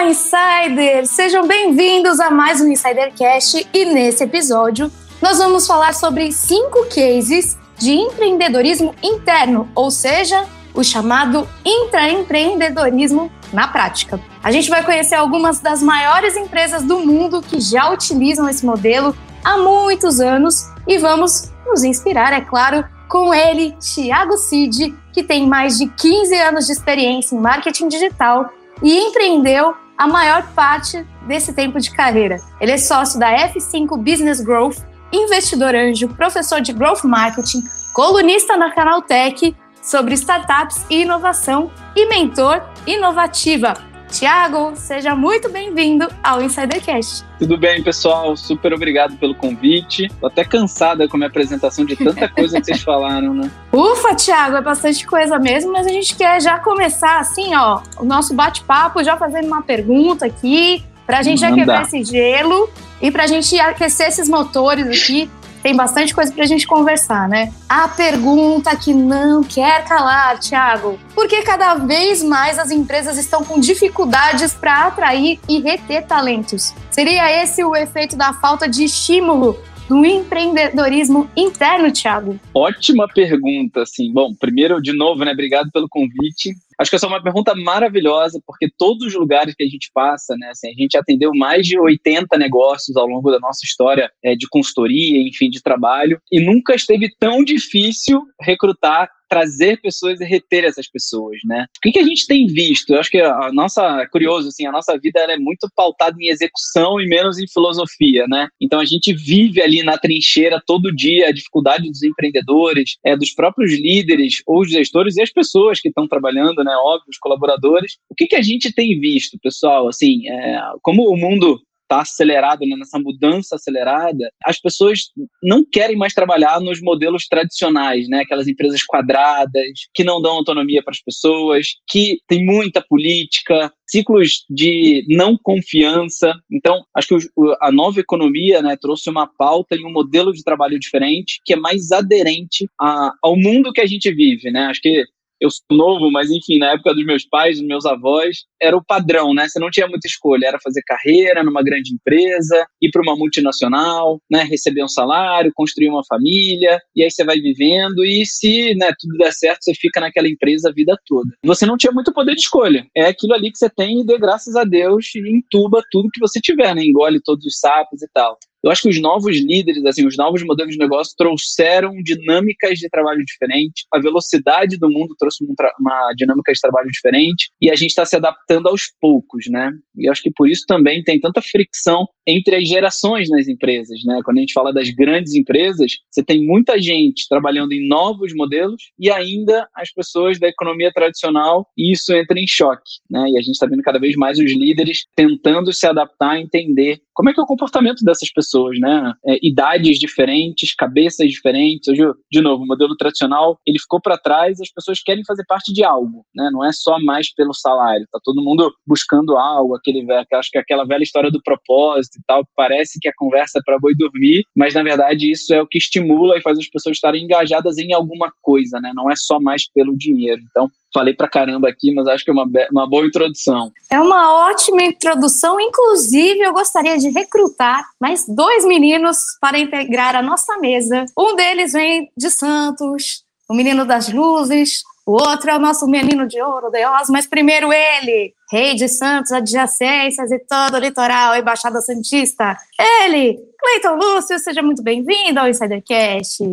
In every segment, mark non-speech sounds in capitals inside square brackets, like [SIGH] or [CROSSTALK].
Olá, Insiders! Sejam bem-vindos a mais um Insidercast e nesse episódio nós vamos falar sobre cinco cases de empreendedorismo interno, ou seja, o chamado intraempreendedorismo na prática. A gente vai conhecer algumas das maiores empresas do mundo que já utilizam esse modelo há muitos anos e vamos nos inspirar, é claro, com ele, Thiago Cid, que tem mais de 15 anos de experiência em marketing digital e empreendeu a maior parte desse tempo de carreira. Ele é sócio da F5 Business Growth, investidor anjo, professor de Growth Marketing, colunista na Canaltech sobre startups e inovação e mentor inovativa. Tiago, seja muito bem-vindo ao Insidercast. Tudo bem, pessoal? Super obrigado pelo convite. Tô até cansada com a minha apresentação de tanta coisa que vocês [LAUGHS] falaram, né? Ufa, Tiago, é bastante coisa mesmo, mas a gente quer já começar assim, ó, o nosso bate-papo, já fazendo uma pergunta aqui, pra gente já quebrar esse gelo e pra gente aquecer esses motores aqui tem bastante coisa para a gente conversar, né? A pergunta que não quer calar, Thiago. Por que cada vez mais as empresas estão com dificuldades para atrair e reter talentos? Seria esse o efeito da falta de estímulo do empreendedorismo interno, Thiago? Ótima pergunta, assim. Bom, primeiro, de novo, né? Obrigado pelo convite. Acho que essa é uma pergunta maravilhosa, porque todos os lugares que a gente passa, né, assim, a gente atendeu mais de 80 negócios ao longo da nossa história é, de consultoria, enfim, de trabalho, e nunca esteve tão difícil recrutar trazer pessoas e reter essas pessoas, né? O que, que a gente tem visto? Eu acho que a nossa, curioso, assim, a nossa vida é muito pautada em execução e menos em filosofia, né? Então a gente vive ali na trincheira todo dia a dificuldade dos empreendedores, é, dos próprios líderes ou os gestores e as pessoas que estão trabalhando, né? Óbvio, os colaboradores. O que, que a gente tem visto, pessoal? Assim, é, como o mundo está acelerado, né, nessa mudança acelerada, as pessoas não querem mais trabalhar nos modelos tradicionais, né, aquelas empresas quadradas, que não dão autonomia para as pessoas, que tem muita política, ciclos de não confiança. Então, acho que a nova economia né, trouxe uma pauta e um modelo de trabalho diferente que é mais aderente a, ao mundo que a gente vive. Né? Acho que eu sou novo, mas enfim, na época dos meus pais, dos meus avós, era o padrão, né? Você não tinha muita escolha, era fazer carreira numa grande empresa, ir para uma multinacional, né? Receber um salário, construir uma família, e aí você vai vivendo, e se né, tudo der certo, você fica naquela empresa a vida toda. Você não tinha muito poder de escolha. É aquilo ali que você tem e dê graças a Deus entuba tudo que você tiver, né? Engole todos os sapos e tal. Eu acho que os novos líderes, assim, os novos modelos de negócio trouxeram dinâmicas de trabalho diferentes. A velocidade do mundo trouxe uma dinâmica de trabalho diferente e a gente está se adaptando aos poucos, né? E eu acho que por isso também tem tanta fricção entre as gerações nas empresas, né? Quando a gente fala das grandes empresas, você tem muita gente trabalhando em novos modelos e ainda as pessoas da economia tradicional e isso entra em choque, né? E a gente está vendo cada vez mais os líderes tentando se adaptar, entender como é que é o comportamento dessas pessoas, né? É, idades diferentes, cabeças diferentes. Hoje, de novo, o modelo tradicional ele ficou para trás. As pessoas querem fazer parte de algo, né? Não é só mais pelo salário. Tá todo mundo buscando algo. Aquele, acho que aquela velha história do propósito e tal. Parece que a conversa é para boi dormir, mas na verdade isso é o que estimula e faz as pessoas estarem engajadas em alguma coisa, né? Não é só mais pelo dinheiro. Então falei pra caramba aqui, mas acho que é uma, uma boa introdução. É uma ótima introdução. Inclusive, eu gostaria de recrutar mais dois meninos para integrar a nossa mesa. Um deles vem de Santos, o menino das luzes. O outro é o nosso menino de ouro, Deus, mas primeiro ele, rei de Santos, adjacências e todo o litoral e Baixada Santista. Ele, Cleiton Lúcio, seja muito bem-vindo ao Insidercast.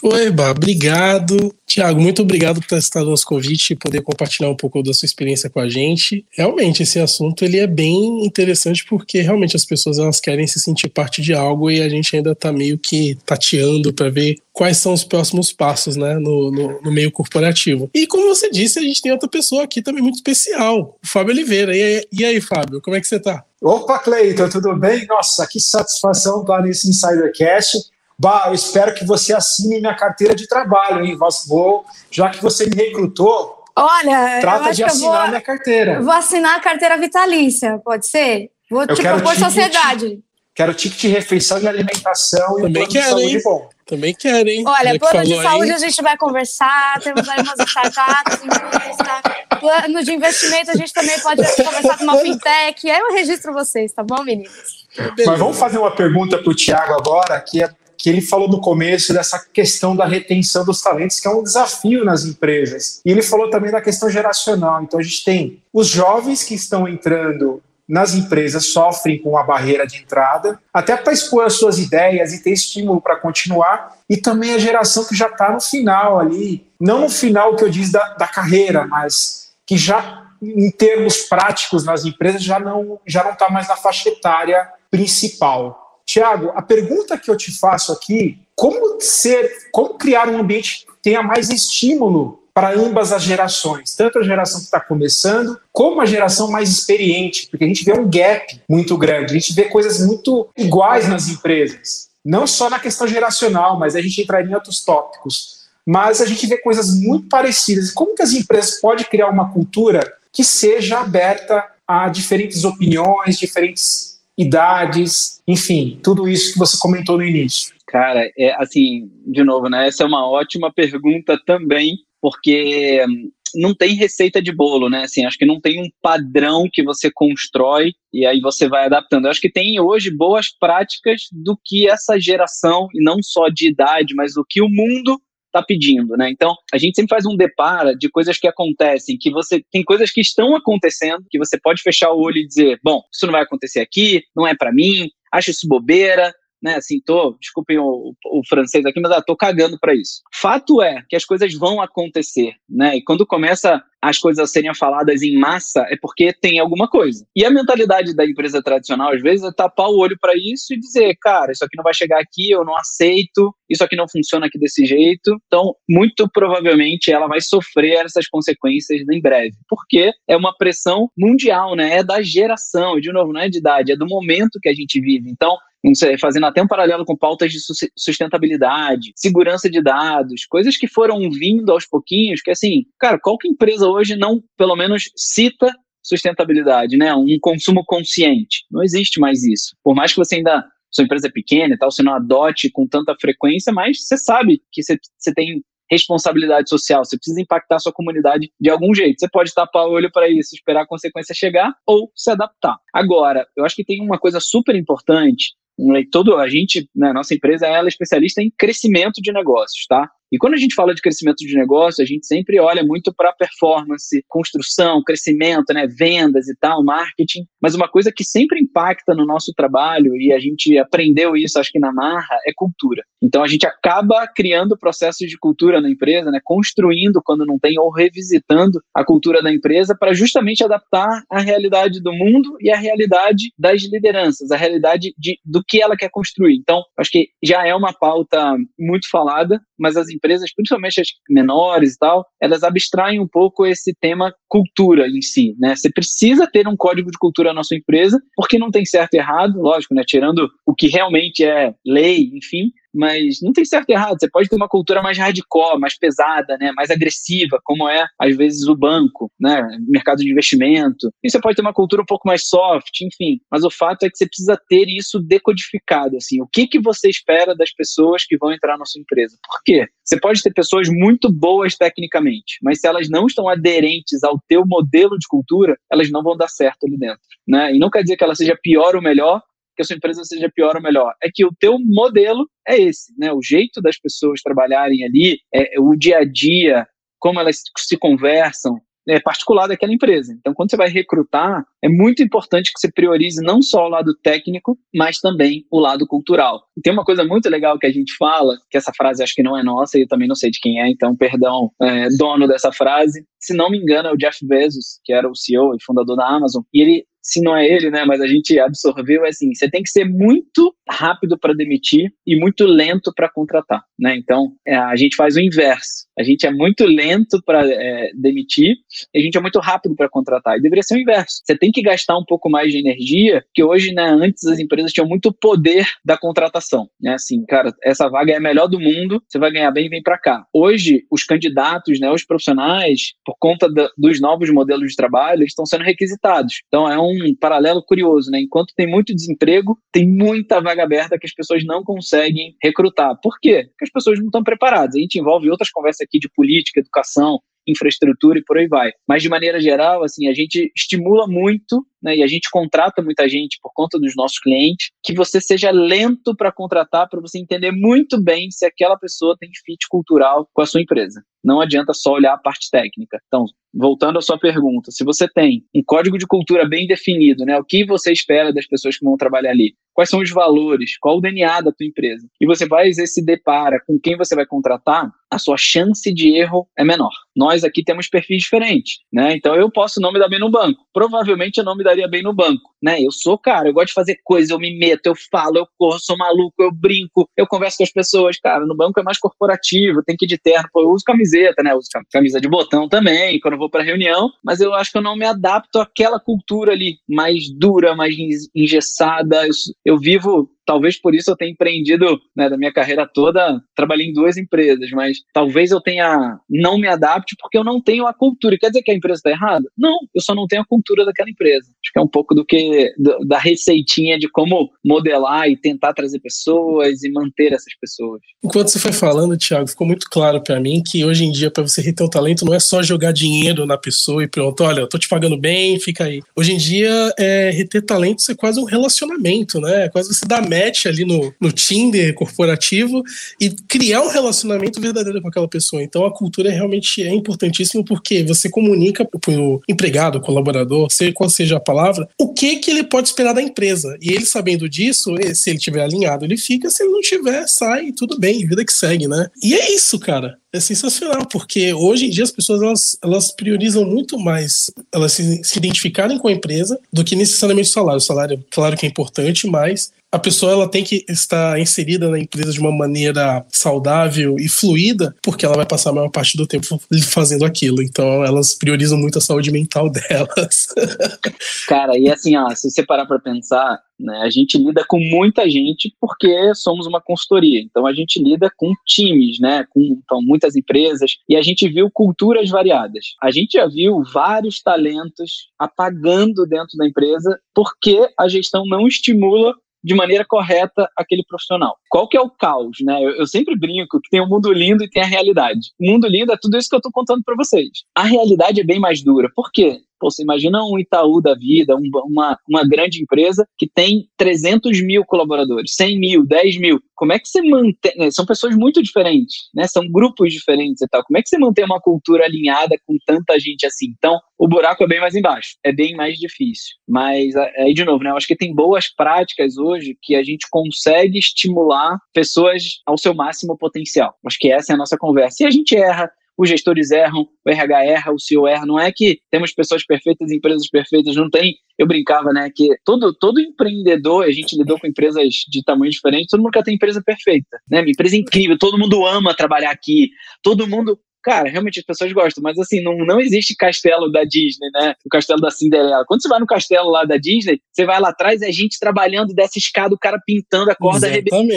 Oi, Bá, obrigado. Tiago, muito obrigado por ter aceitado o nosso convite e poder compartilhar um pouco da sua experiência com a gente. Realmente, esse assunto ele é bem interessante porque realmente as pessoas elas querem se sentir parte de algo e a gente ainda está meio que tateando para ver quais são os próximos passos né, no, no, no, meio corporativo. E como você disse, a gente tem outra pessoa aqui também muito especial, o Fábio Oliveira. E aí, e aí Fábio, como é que você está? Opa, Cleiton, tudo bem? Nossa, que satisfação estar nesse Insidercast. Bah, eu espero que você assine minha carteira de trabalho, hein? Vou, já que você me recrutou, Olha, trata de assinar vou, minha carteira. Vou assinar a carteira vitalícia, pode ser? Vou eu te propor sociedade. Quero ticket de refeição e alimentação Também e quero, saúde hein? bom. Também querem. Olha, plano de saúde aí. a gente vai conversar, temos aí umas startups. [LAUGHS] Plano de investimento a gente também pode conversar com uma fintech. Aí eu registro vocês, tá bom, meninos? Mas vamos fazer uma pergunta para o Tiago agora, que é que ele falou no começo dessa questão da retenção dos talentos, que é um desafio nas empresas. E ele falou também da questão geracional. Então a gente tem os jovens que estão entrando nas empresas sofrem com a barreira de entrada, até para expor as suas ideias e ter estímulo para continuar, e também a geração que já está no final ali, não no final que eu diz da, da carreira, mas que já em termos práticos nas empresas já não já não está mais na faixa etária principal. Tiago, a pergunta que eu te faço aqui, como ser, como criar um ambiente que tenha mais estímulo para ambas as gerações, tanto a geração que está começando, como a geração mais experiente, porque a gente vê um gap muito grande, a gente vê coisas muito iguais nas empresas, não só na questão geracional, mas a gente entraria em outros tópicos. Mas a gente vê coisas muito parecidas. Como que as empresas podem criar uma cultura que seja aberta a diferentes opiniões, diferentes idades, enfim, tudo isso que você comentou no início? Cara, é assim, de novo, né? Essa é uma ótima pergunta também, porque hum, não tem receita de bolo, né? Assim, acho que não tem um padrão que você constrói e aí você vai adaptando. Eu acho que tem hoje boas práticas do que essa geração, e não só de idade, mas do que o mundo está pedindo, né? Então, a gente sempre faz um depara de coisas que acontecem, que você tem coisas que estão acontecendo, que você pode fechar o olho e dizer, bom, isso não vai acontecer aqui, não é para mim, acho isso bobeira, né, assim, tô, desculpem o, o francês aqui, mas ah, tô cagando para isso. Fato é que as coisas vão acontecer, né? E quando começa as coisas a serem faladas em massa, é porque tem alguma coisa. E a mentalidade da empresa tradicional, às vezes, é tapar o olho para isso e dizer, cara, isso aqui não vai chegar aqui, eu não aceito, isso aqui não funciona aqui desse jeito. Então, muito provavelmente, ela vai sofrer essas consequências em breve. Porque é uma pressão mundial, né? É da geração, e de novo, não é de idade, é do momento que a gente vive. Então, fazendo até um paralelo com pautas de sustentabilidade, segurança de dados, coisas que foram vindo aos pouquinhos, que assim, cara, qual que empresa hoje não, pelo menos, cita sustentabilidade, né? Um consumo consciente. Não existe mais isso. Por mais que você ainda sua empresa é pequena e tal, você não adote com tanta frequência, mas você sabe que você, você tem responsabilidade social, você precisa impactar a sua comunidade de algum jeito. Você pode tapar o olho para isso, esperar a consequência chegar ou se adaptar. Agora, eu acho que tem uma coisa super importante todo a gente, né, nossa empresa, ela é especialista em crescimento de negócios, tá? E quando a gente fala de crescimento de negócio, a gente sempre olha muito para performance, construção, crescimento, né, vendas e tal, marketing. Mas uma coisa que sempre impacta no nosso trabalho, e a gente aprendeu isso, acho que na marra, é cultura. Então a gente acaba criando processos de cultura na empresa, né, construindo quando não tem, ou revisitando a cultura da empresa para justamente adaptar a realidade do mundo e a realidade das lideranças, a realidade de, do que ela quer construir. Então, acho que já é uma pauta muito falada, mas as empresas, principalmente as menores e tal, elas abstraem um pouco esse tema cultura em si, né? Você precisa ter um código de cultura na sua empresa, porque não tem certo e errado, lógico, né? Tirando o que realmente é lei, enfim, mas não tem certo e errado. Você pode ter uma cultura mais hardcore, mais pesada, né, mais agressiva, como é às vezes o banco, né, mercado de investimento. E você pode ter uma cultura um pouco mais soft, enfim. Mas o fato é que você precisa ter isso decodificado, assim. O que que você espera das pessoas que vão entrar na sua empresa? Por quê? Você pode ter pessoas muito boas tecnicamente, mas se elas não estão aderentes ao teu modelo de cultura, elas não vão dar certo ali dentro, né? E não quer dizer que ela seja pior ou melhor, que a sua empresa seja pior ou melhor. É que o teu modelo é esse, né? O jeito das pessoas trabalharem ali, é, o dia a dia, como elas se conversam, é particular daquela empresa. Então, quando você vai recrutar, é muito importante que você priorize não só o lado técnico, mas também o lado cultural. E tem uma coisa muito legal que a gente fala, que essa frase acho que não é nossa e eu também não sei de quem é, então, perdão, é, dono dessa frase. Se não me engano, é o Jeff Bezos, que era o CEO e fundador da Amazon, e ele se não é ele, né, mas a gente absorveu, é assim, você tem que ser muito rápido para demitir e muito lento para contratar. Né? Então, é, a gente faz o inverso. A gente é muito lento para é, demitir e a gente é muito rápido para contratar. E deveria ser o inverso. Você tem que gastar um pouco mais de energia, que hoje, né, antes as empresas tinham muito poder da contratação. Né? Assim, cara, essa vaga é a melhor do mundo, você vai ganhar bem, vem para cá. Hoje, os candidatos, né, os profissionais, por conta da, dos novos modelos de trabalho, estão sendo requisitados. Então, é um paralelo curioso. Né? Enquanto tem muito desemprego, tem muita vaga aberta que as pessoas não conseguem recrutar. Por quê? Porque as pessoas não estão preparadas. A gente envolve outras conversas aqui de política, educação, infraestrutura e por aí vai. Mas de maneira geral, assim, a gente estimula muito, né, e a gente contrata muita gente por conta dos nossos clientes, que você seja lento para contratar, para você entender muito bem se aquela pessoa tem fit cultural com a sua empresa. Não adianta só olhar a parte técnica. Então, voltando à sua pergunta, se você tem um código de cultura bem definido, né, o que você espera das pessoas que vão trabalhar ali, quais são os valores, qual o DNA da tua empresa, e você vai se depara com quem você vai contratar, a sua chance de erro é menor. Nós aqui temos perfis diferentes, né? Então eu posso não me dar bem no banco. Provavelmente eu não me daria bem no banco, né? Eu sou cara, eu gosto de fazer coisa, eu me meto, eu falo, eu corro, sou maluco, eu brinco, eu converso com as pessoas. Cara, no banco é mais corporativo, tem que ir de terno, pô, eu uso camiseta, né? Eu uso camisa de botão também, quando eu vou para reunião, mas eu acho que eu não me adapto àquela cultura ali mais dura, mais engessada. Eu, eu vivo talvez por isso eu tenha empreendido né, da minha carreira toda, trabalhei em duas empresas, mas talvez eu tenha não me adapte porque eu não tenho a cultura. Quer dizer que a empresa está errada? Não, eu só não tenho a cultura daquela empresa. Acho que é um pouco do que do, da receitinha de como modelar e tentar trazer pessoas e manter essas pessoas. Enquanto você foi falando, Thiago, ficou muito claro para mim que hoje em dia para você reter o talento não é só jogar dinheiro na pessoa e pronto, olha, eu tô te pagando bem, fica aí. Hoje em dia é, reter talento é quase um relacionamento, né? É quase você dar match ali no, no Tinder corporativo e criar um relacionamento verdadeiro com aquela pessoa. Então a cultura realmente é importantíssima porque você comunica para o empregado, colaborador, seja qual seja a palavra, o que que ele pode esperar da empresa. E ele sabendo disso, se ele tiver alinhado, ele fica, se ele não tiver, sai, tudo bem, vida que segue, né? E é isso, cara é sensacional, porque hoje em dia as pessoas elas, elas priorizam muito mais elas se, se identificarem com a empresa do que necessariamente o salário. O salário, claro que é importante, mas a pessoa ela tem que estar inserida na empresa de uma maneira saudável e fluida, porque ela vai passar a maior parte do tempo fazendo aquilo. Então elas priorizam muito a saúde mental [LAUGHS] delas. Cara, e assim, ó, se você parar para pensar, né, a gente lida com muita gente porque somos uma consultoria. Então a gente lida com times, né, com então, muitas empresas e a gente viu culturas variadas. A gente já viu vários talentos apagando dentro da empresa porque a gestão não estimula de maneira correta aquele profissional. Qual que é o caos, né? Eu, eu, sempre brinco que tem o um mundo lindo e tem a realidade. O mundo lindo é tudo isso que eu estou contando para vocês. A realidade é bem mais dura. Por quê? Pô, você imagina um Itaú da vida, um, uma, uma grande empresa que tem 300 mil colaboradores, 100 mil, 10 mil. Como é que você mantém? Né? São pessoas muito diferentes, né? São grupos diferentes e tal. Como é que você mantém uma cultura alinhada com tanta gente assim? Então, o buraco é bem mais embaixo, é bem mais difícil. Mas aí, de novo, né? Eu acho que tem boas práticas hoje que a gente consegue estimular pessoas ao seu máximo potencial. Acho que essa é a nossa conversa. E a gente erra, os gestores erram, o RH erra, o CEO erra. Não é que temos pessoas perfeitas, empresas perfeitas, não tem. Eu brincava, né, que todo, todo empreendedor, a gente lidou com empresas de tamanho diferente, todo mundo quer ter empresa perfeita, né? Minha empresa incrível, todo mundo ama trabalhar aqui, todo mundo cara, realmente as pessoas gostam, mas assim, não, não existe castelo da Disney, né? O castelo da Cinderela. Quando você vai no castelo lá da Disney, você vai lá atrás, é gente trabalhando dessa escada, o cara pintando a corda arrebentando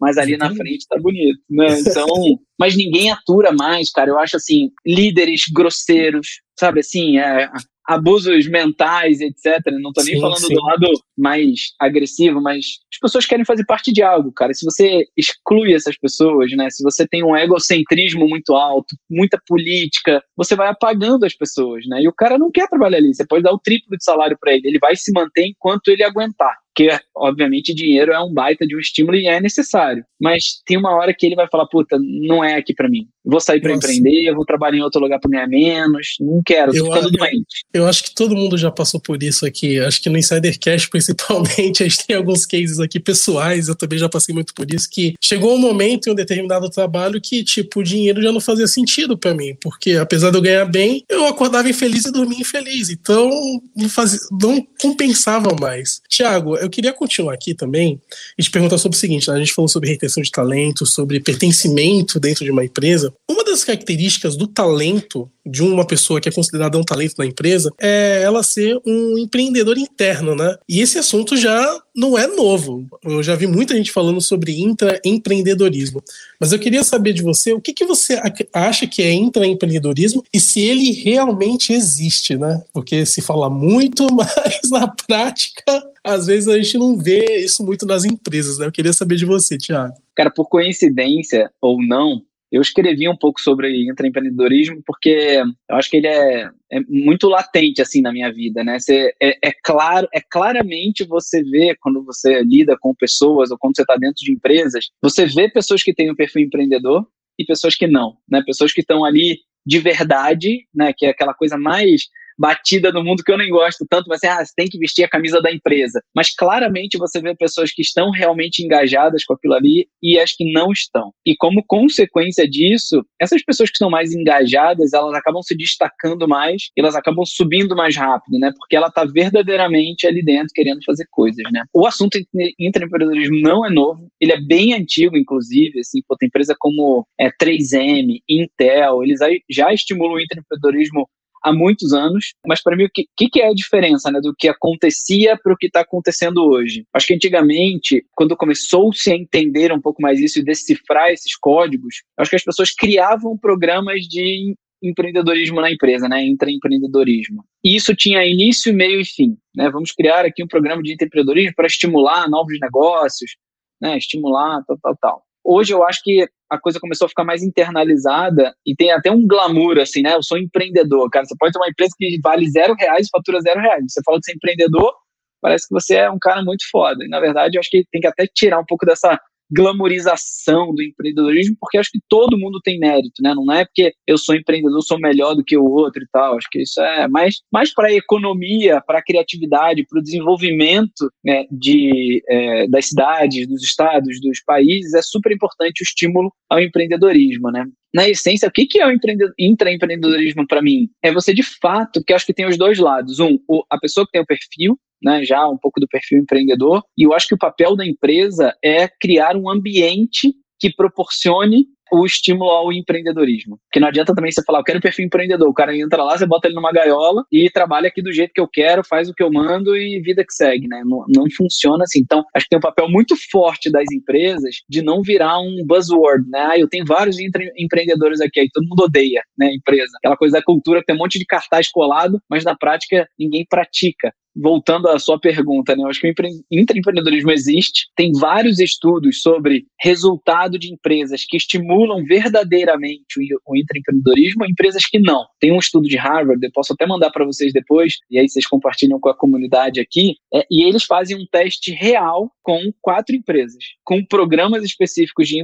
mas ali na frente tá bonito, né? Então, [LAUGHS] mas ninguém atura mais, cara. Eu acho assim, líderes grosseiros, sabe assim, é, abusos mentais, etc. Não tô nem sim, falando sim. do lado mais agressivo, mas as pessoas querem fazer parte de algo, cara. Se você exclui essas pessoas, né? Se você tem um egocentrismo muito alto, muita política, você vai apagando as pessoas, né? E o cara não quer trabalhar ali. Você pode dar o triplo de salário para ele, ele vai se manter enquanto ele aguentar porque obviamente dinheiro é um baita de um estímulo e é necessário. Mas tem uma hora que ele vai falar, puta, não é aqui para mim. Vou sair para empreender, eu vou trabalhar em outro lugar para ganhar menos, não quero, tô ficando doente. Eu acho que todo mundo já passou por isso aqui. Acho que no Insider Cash, [LAUGHS] principalmente, a gente tem alguns cases aqui pessoais, eu também já passei muito por isso, que chegou um momento em um determinado trabalho que, tipo, o dinheiro já não fazia sentido para mim, porque apesar de eu ganhar bem, eu acordava infeliz e dormia infeliz. Então, não, fazia, não compensava mais. Tiago, eu eu queria continuar aqui também e te perguntar sobre o seguinte: né? a gente falou sobre retenção de talento, sobre pertencimento dentro de uma empresa. Uma das características do talento de uma pessoa que é considerada um talento na empresa é ela ser um empreendedor interno, né? E esse assunto já não é novo. Eu já vi muita gente falando sobre intraempreendedorismo. Mas eu queria saber de você o que, que você acha que é intraempreendedorismo e se ele realmente existe, né? Porque se fala muito, [LAUGHS] mas na prática, às vezes a gente não vê isso muito nas empresas, né? Eu queria saber de você, Tiago. Cara, por coincidência ou não, eu escrevi um pouco sobre intraempreendedorismo porque eu acho que ele é, é muito latente assim na minha vida, né? Você, é, é, claro, é claramente você vê quando você lida com pessoas ou quando você está dentro de empresas, você vê pessoas que têm um perfil empreendedor e pessoas que não, né? Pessoas que estão ali de verdade, né? Que é aquela coisa mais batida no mundo que eu nem gosto tanto, ser, ah, você tem que vestir a camisa da empresa. Mas claramente você vê pessoas que estão realmente engajadas com aquilo ali e as que não estão. E como consequência disso, essas pessoas que estão mais engajadas, elas acabam se destacando mais, elas acabam subindo mais rápido, né? Porque ela está verdadeiramente ali dentro querendo fazer coisas, né? O assunto intraempreendedorismo não é novo, ele é bem antigo, inclusive, assim, pô, tem empresa como é, 3M, Intel, eles já estimulam o intraempreendedorismo há muitos anos, mas para mim o que, que, é a diferença né, do que acontecia para o que está acontecendo hoje? Acho que antigamente, quando começou-se a entender um pouco mais isso e decifrar esses códigos, acho que as pessoas criavam programas de empreendedorismo na empresa, né, intraempreendedorismo. E isso tinha início, meio e fim. Né? Vamos criar aqui um programa de empreendedorismo para estimular novos negócios, né, estimular tal, tal, tal. Hoje eu acho que a coisa começou a ficar mais internalizada e tem até um glamour, assim, né? Eu sou empreendedor, cara. Você pode ter uma empresa que vale zero reais fatura zero reais. Você fala de ser empreendedor, parece que você é um cara muito foda. E, na verdade, eu acho que tem que até tirar um pouco dessa glamorização do empreendedorismo, porque acho que todo mundo tem mérito, né? Não é porque eu sou empreendedor, sou melhor do que o outro e tal. Acho que isso é mais, mais para a economia, para a criatividade, para o desenvolvimento né, de, é, das cidades, dos estados, dos países. É super importante o estímulo ao empreendedorismo, né? na essência, o que, que é o intraempreendedorismo para mim? É você, de fato, que acho que tem os dois lados. Um, a pessoa que tem o perfil, né, já um pouco do perfil empreendedor, e eu acho que o papel da empresa é criar um ambiente que proporcione o estímulo ao empreendedorismo. Porque não adianta também você falar, eu quero um perfil empreendedor. O cara entra lá, você bota ele numa gaiola e trabalha aqui do jeito que eu quero, faz o que eu mando e vida que segue, né? Não, não funciona assim. Então, acho que tem um papel muito forte das empresas de não virar um buzzword, né? Ah, eu tenho vários empreendedores aqui, aí todo mundo odeia, né, empresa. Aquela coisa da cultura tem um monte de cartaz colado, mas na prática ninguém pratica voltando à sua pergunta, né? Eu acho que o intraempreendedorismo existe. Tem vários estudos sobre resultado de empresas que estimulam verdadeiramente o, intraempreendedorismo e empresas que não. Tem um estudo de Harvard, eu posso até mandar para vocês depois, e aí vocês compartilham com a comunidade aqui. É, e eles fazem um teste real com quatro empresas, com programas específicos de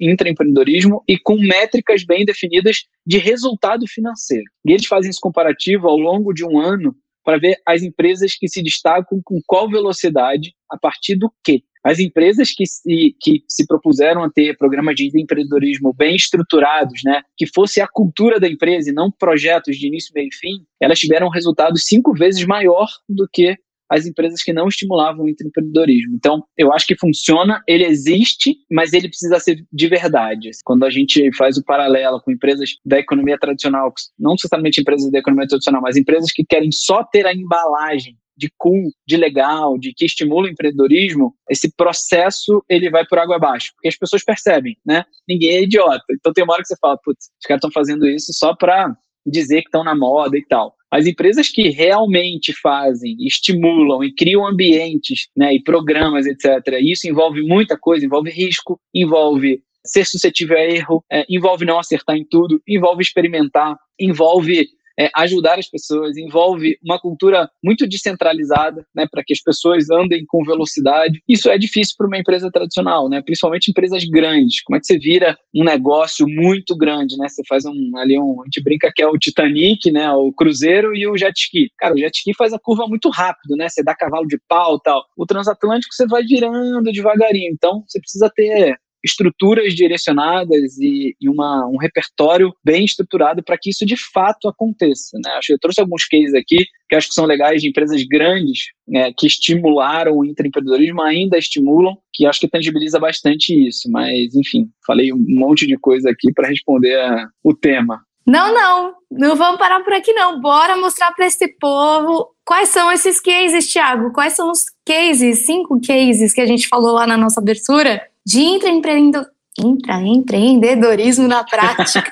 intraempreendedorismo e com métricas bem definidas de resultado financeiro. E eles fazem esse comparativo ao longo de um ano para ver as empresas que se destacam com qual velocidade, a partir do quê. As empresas que se, que se propuseram a ter programas de empreendedorismo bem estruturados, né, que fosse a cultura da empresa e não projetos de início, meio e fim, elas tiveram um resultado cinco vezes maior do que as empresas que não estimulavam o empreendedorismo. Então, eu acho que funciona, ele existe, mas ele precisa ser de verdade. Quando a gente faz o paralelo com empresas da economia tradicional, não necessariamente empresas da economia tradicional, mas empresas que querem só ter a embalagem de cool, de legal, de que estimula o empreendedorismo, esse processo ele vai por água abaixo, porque as pessoas percebem, né? Ninguém é idiota. Então tem uma hora que você fala, putz, os caras estão fazendo isso só para dizer que estão na moda e tal. As empresas que realmente fazem, estimulam e criam ambientes né, e programas, etc., isso envolve muita coisa, envolve risco, envolve ser suscetível a erro, é, envolve não acertar em tudo, envolve experimentar, envolve é, ajudar as pessoas, envolve uma cultura muito descentralizada, né, para que as pessoas andem com velocidade. Isso é difícil para uma empresa tradicional, né, principalmente empresas grandes. Como é que você vira um negócio muito grande, né? Você faz um ali um, a gente brinca que é o Titanic, né, o cruzeiro e o jet ski. Cara, o jet ski faz a curva muito rápido, né? Você dá cavalo de pau, tal. O transatlântico você vai virando devagarinho. Então, você precisa ter estruturas direcionadas e, e uma, um repertório bem estruturado para que isso de fato aconteça. Né? Acho que eu trouxe alguns cases aqui que acho que são legais de empresas grandes né, que estimularam o intraempreendedorismo, ainda estimulam, que acho que tangibiliza bastante isso. Mas, enfim, falei um monte de coisa aqui para responder a, o tema. Não, não, não vamos parar por aqui não. Bora mostrar para esse povo quais são esses cases, Thiago. Quais são os cases, cinco cases que a gente falou lá na nossa abertura de intraempreendedor intraempreendedorismo na prática.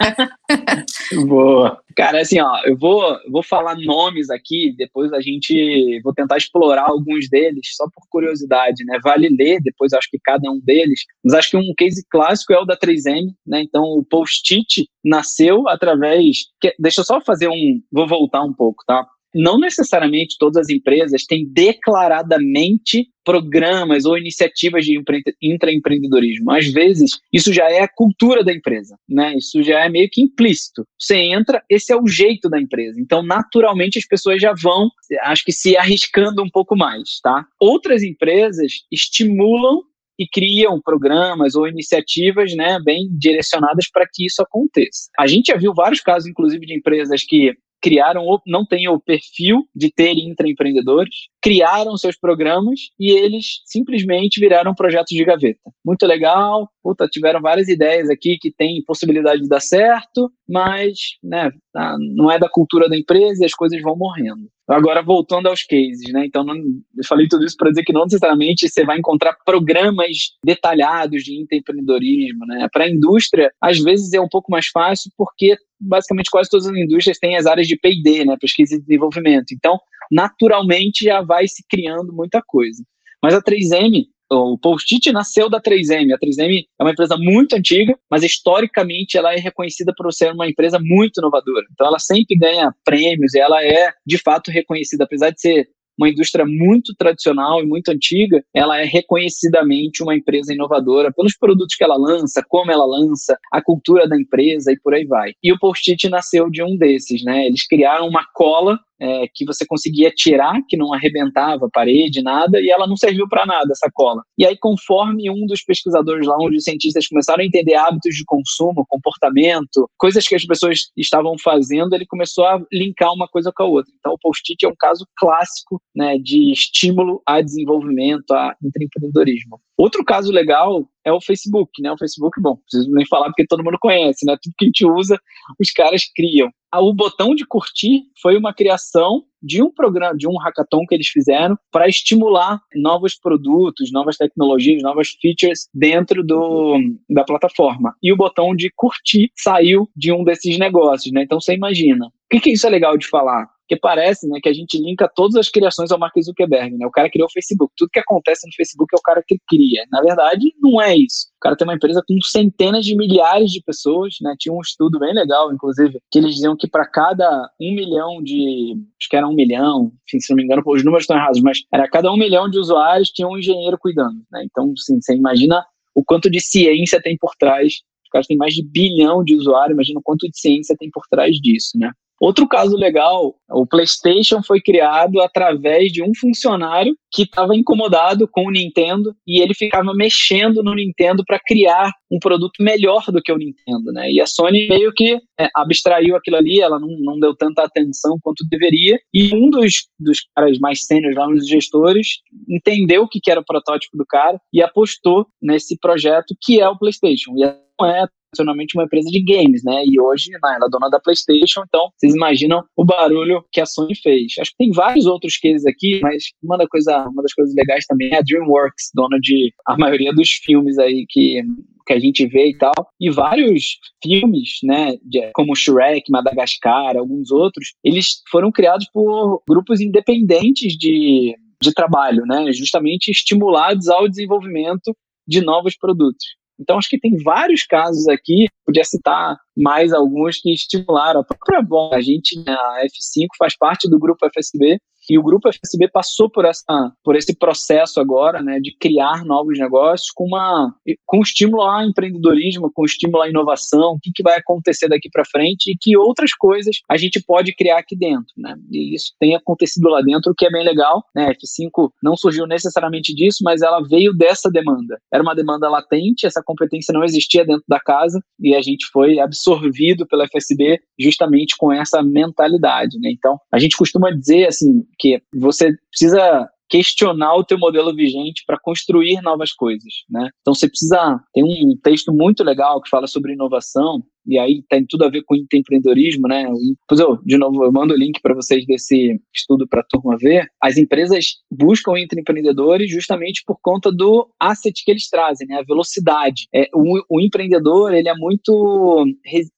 [LAUGHS] Boa. Cara, assim, ó, eu vou, vou falar nomes aqui, depois a gente vou tentar explorar alguns deles, só por curiosidade, né? Vale ler, depois acho que cada um deles. Mas acho que um case clássico é o da 3M, né? Então o Post-it nasceu através. Que, deixa eu só fazer um. Vou voltar um pouco, tá? Não necessariamente todas as empresas têm declaradamente programas ou iniciativas de intraempreendedorismo. Às vezes, isso já é a cultura da empresa, né? Isso já é meio que implícito. Você entra, esse é o jeito da empresa. Então, naturalmente, as pessoas já vão, acho que se arriscando um pouco mais, tá? Outras empresas estimulam e criam programas ou iniciativas né, bem direcionadas para que isso aconteça. A gente já viu vários casos, inclusive, de empresas que criaram, não têm o perfil de ter intraempreendedores, criaram seus programas e eles simplesmente viraram projetos de gaveta. Muito legal, puta, tiveram várias ideias aqui que tem possibilidade de dar certo, mas né, tá, não é da cultura da empresa e as coisas vão morrendo. Agora, voltando aos cases, né? Então, não, eu falei tudo isso para dizer que não necessariamente você vai encontrar programas detalhados de empreendedorismo, né? Para a indústria, às vezes é um pouco mais fácil, porque basicamente quase todas as indústrias têm as áreas de P&D, né? Pesquisa e desenvolvimento. Então, naturalmente, já vai se criando muita coisa. Mas a 3M, o Post-it nasceu da 3M. A 3M é uma empresa muito antiga, mas historicamente ela é reconhecida por ser uma empresa muito inovadora. Então ela sempre ganha prêmios e ela é de fato reconhecida, apesar de ser uma indústria muito tradicional e muito antiga, ela é reconhecidamente uma empresa inovadora pelos produtos que ela lança, como ela lança, a cultura da empresa e por aí vai. E o Post-it nasceu de um desses, né? Eles criaram uma cola é, que você conseguia tirar, que não arrebentava a parede, nada, e ela não serviu para nada, essa cola. E aí, conforme um dos pesquisadores lá, um dos cientistas começaram a entender hábitos de consumo, comportamento, coisas que as pessoas estavam fazendo, ele começou a linkar uma coisa com a outra. Então, o post-it é um caso clássico né, de estímulo a desenvolvimento, a empreendedorismo. Outro caso legal é o Facebook, né? O Facebook, bom, preciso nem falar porque todo mundo conhece, né? Tudo que a gente usa, os caras criam. O botão de curtir foi uma criação de um programa, de um hackathon que eles fizeram para estimular novos produtos, novas tecnologias, novas features dentro do, da plataforma. E o botão de curtir saiu de um desses negócios, né? Então você imagina. O que, que isso é legal de falar? Porque parece né, que a gente linka todas as criações ao Mark Zuckerberg. Né? O cara criou o Facebook. Tudo que acontece no Facebook é o cara que cria. Na verdade, não é isso. O cara tem uma empresa com centenas de milhares de pessoas. Né? Tinha um estudo bem legal, inclusive, que eles diziam que para cada um milhão de. Acho que era um milhão, enfim, se não me engano, os números estão errados, mas era cada um milhão de usuários tinha um engenheiro cuidando. Né? Então, assim, você imagina o quanto de ciência tem por trás. Os caras têm mais de bilhão de usuários, imagina o quanto de ciência tem por trás disso, né? Outro caso legal, o PlayStation foi criado através de um funcionário que estava incomodado com o Nintendo e ele ficava mexendo no Nintendo para criar um produto melhor do que o Nintendo, né? E a Sony meio que é, abstraiu aquilo ali, ela não, não deu tanta atenção quanto deveria. E um dos, dos caras mais sêniores lá, um dos gestores, entendeu o que, que era o protótipo do cara e apostou nesse projeto que é o PlayStation. E não é tradicionalmente uma empresa de games, né? E hoje né, ela é dona da PlayStation, então vocês imaginam o barulho que a Sony fez. Acho que tem vários outros cases aqui, mas uma, da coisa, uma das coisas legais também é a DreamWorks, dona de a maioria dos filmes aí que que a gente vê e tal, e vários filmes, né, de, como Shrek, Madagascar, alguns outros, eles foram criados por grupos independentes de, de trabalho, né, justamente estimulados ao desenvolvimento de novos produtos. Então, acho que tem vários casos aqui, podia citar mais alguns que estimularam. A própria bom, a gente, né, a F5 faz parte do grupo FSB, e o grupo FSB passou por, essa, por esse processo agora, né, de criar novos negócios com uma com estímulo ao empreendedorismo, com estímulo à inovação, o que, que vai acontecer daqui para frente e que outras coisas a gente pode criar aqui dentro, né? E isso tem acontecido lá dentro, o que é bem legal, né? F5 não surgiu necessariamente disso, mas ela veio dessa demanda. Era uma demanda latente, essa competência não existia dentro da casa e a gente foi absorvido pela FSB justamente com essa mentalidade, né? Então, a gente costuma dizer assim, que você precisa questionar o teu modelo vigente para construir novas coisas, né? Então você precisa tem um texto muito legal que fala sobre inovação e aí tem tudo a ver com empreendedorismo, né? Pois eu, de novo, eu mando o link para vocês desse estudo para a turma ver. As empresas buscam empreendedores justamente por conta do asset que eles trazem, né? A velocidade. É, o, o empreendedor, ele é muito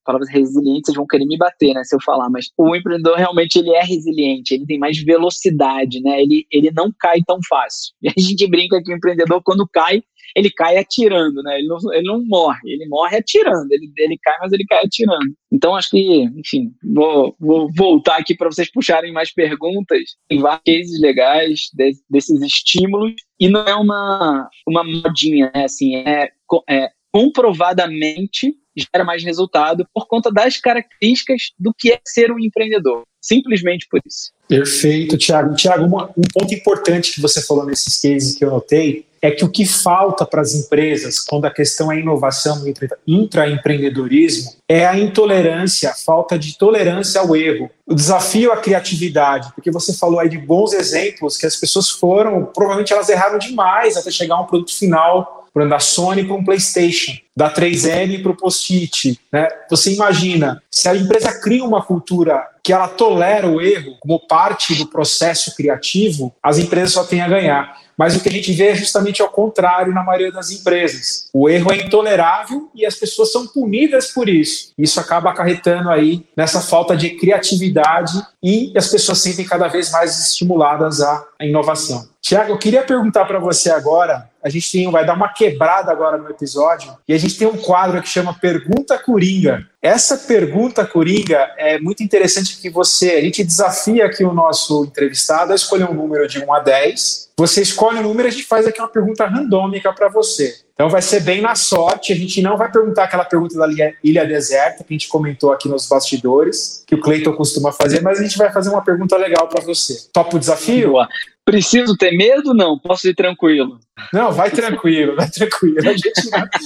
palavras resilientes, vocês vão querer me bater, né, se eu falar, mas o empreendedor realmente ele é resiliente, ele tem mais velocidade, né? Ele, ele não cai tão fácil. [LAUGHS] E a gente brinca que o empreendedor quando cai, ele cai atirando, né? Ele não, ele não morre, ele morre atirando. Ele, ele cai, mas ele cai atirando. Então, acho que, enfim, vou, vou voltar aqui para vocês puxarem mais perguntas. Tem vários cases legais de, desses estímulos. E não é uma, uma modinha, né? Assim, é, é comprovadamente gera mais resultado por conta das características do que é ser um empreendedor. Simplesmente por isso. Perfeito, Tiago. Tiago, um ponto importante que você falou nesses cases que eu notei é que o que falta para as empresas, quando a questão é inovação e intraempreendedorismo, é a intolerância, a falta de tolerância ao erro. O desafio à criatividade, porque você falou aí de bons exemplos que as pessoas foram, provavelmente elas erraram demais até chegar a um produto final por da Sony para um PlayStation, da 3M para o Post-it. Né? Você imagina, se a empresa cria uma cultura que ela tolera o erro como parte do processo criativo, as empresas só têm a ganhar. Mas o que a gente vê é justamente ao contrário na maioria das empresas. O erro é intolerável e as pessoas são punidas por isso. Isso acaba acarretando aí nessa falta de criatividade e as pessoas sentem cada vez mais estimuladas à inovação. Tiago, eu queria perguntar para você agora. A gente tem, vai dar uma quebrada agora no episódio e a gente tem um quadro que chama Pergunta Coringa. Essa pergunta Coringa é muito interessante que você, a gente desafia aqui o nosso entrevistado a escolher um número de 1 a 10. Você escolhe o número e a gente faz aqui uma pergunta randômica para você. Então vai ser bem na sorte. A gente não vai perguntar aquela pergunta da ilha deserta que a gente comentou aqui nos bastidores, que o Cleiton costuma fazer, mas a gente vai fazer uma pergunta legal para você. Topa o desafio? Boa. Preciso ter medo? Não, posso ir tranquilo. Não, vai tranquilo, vai tranquilo. A gente,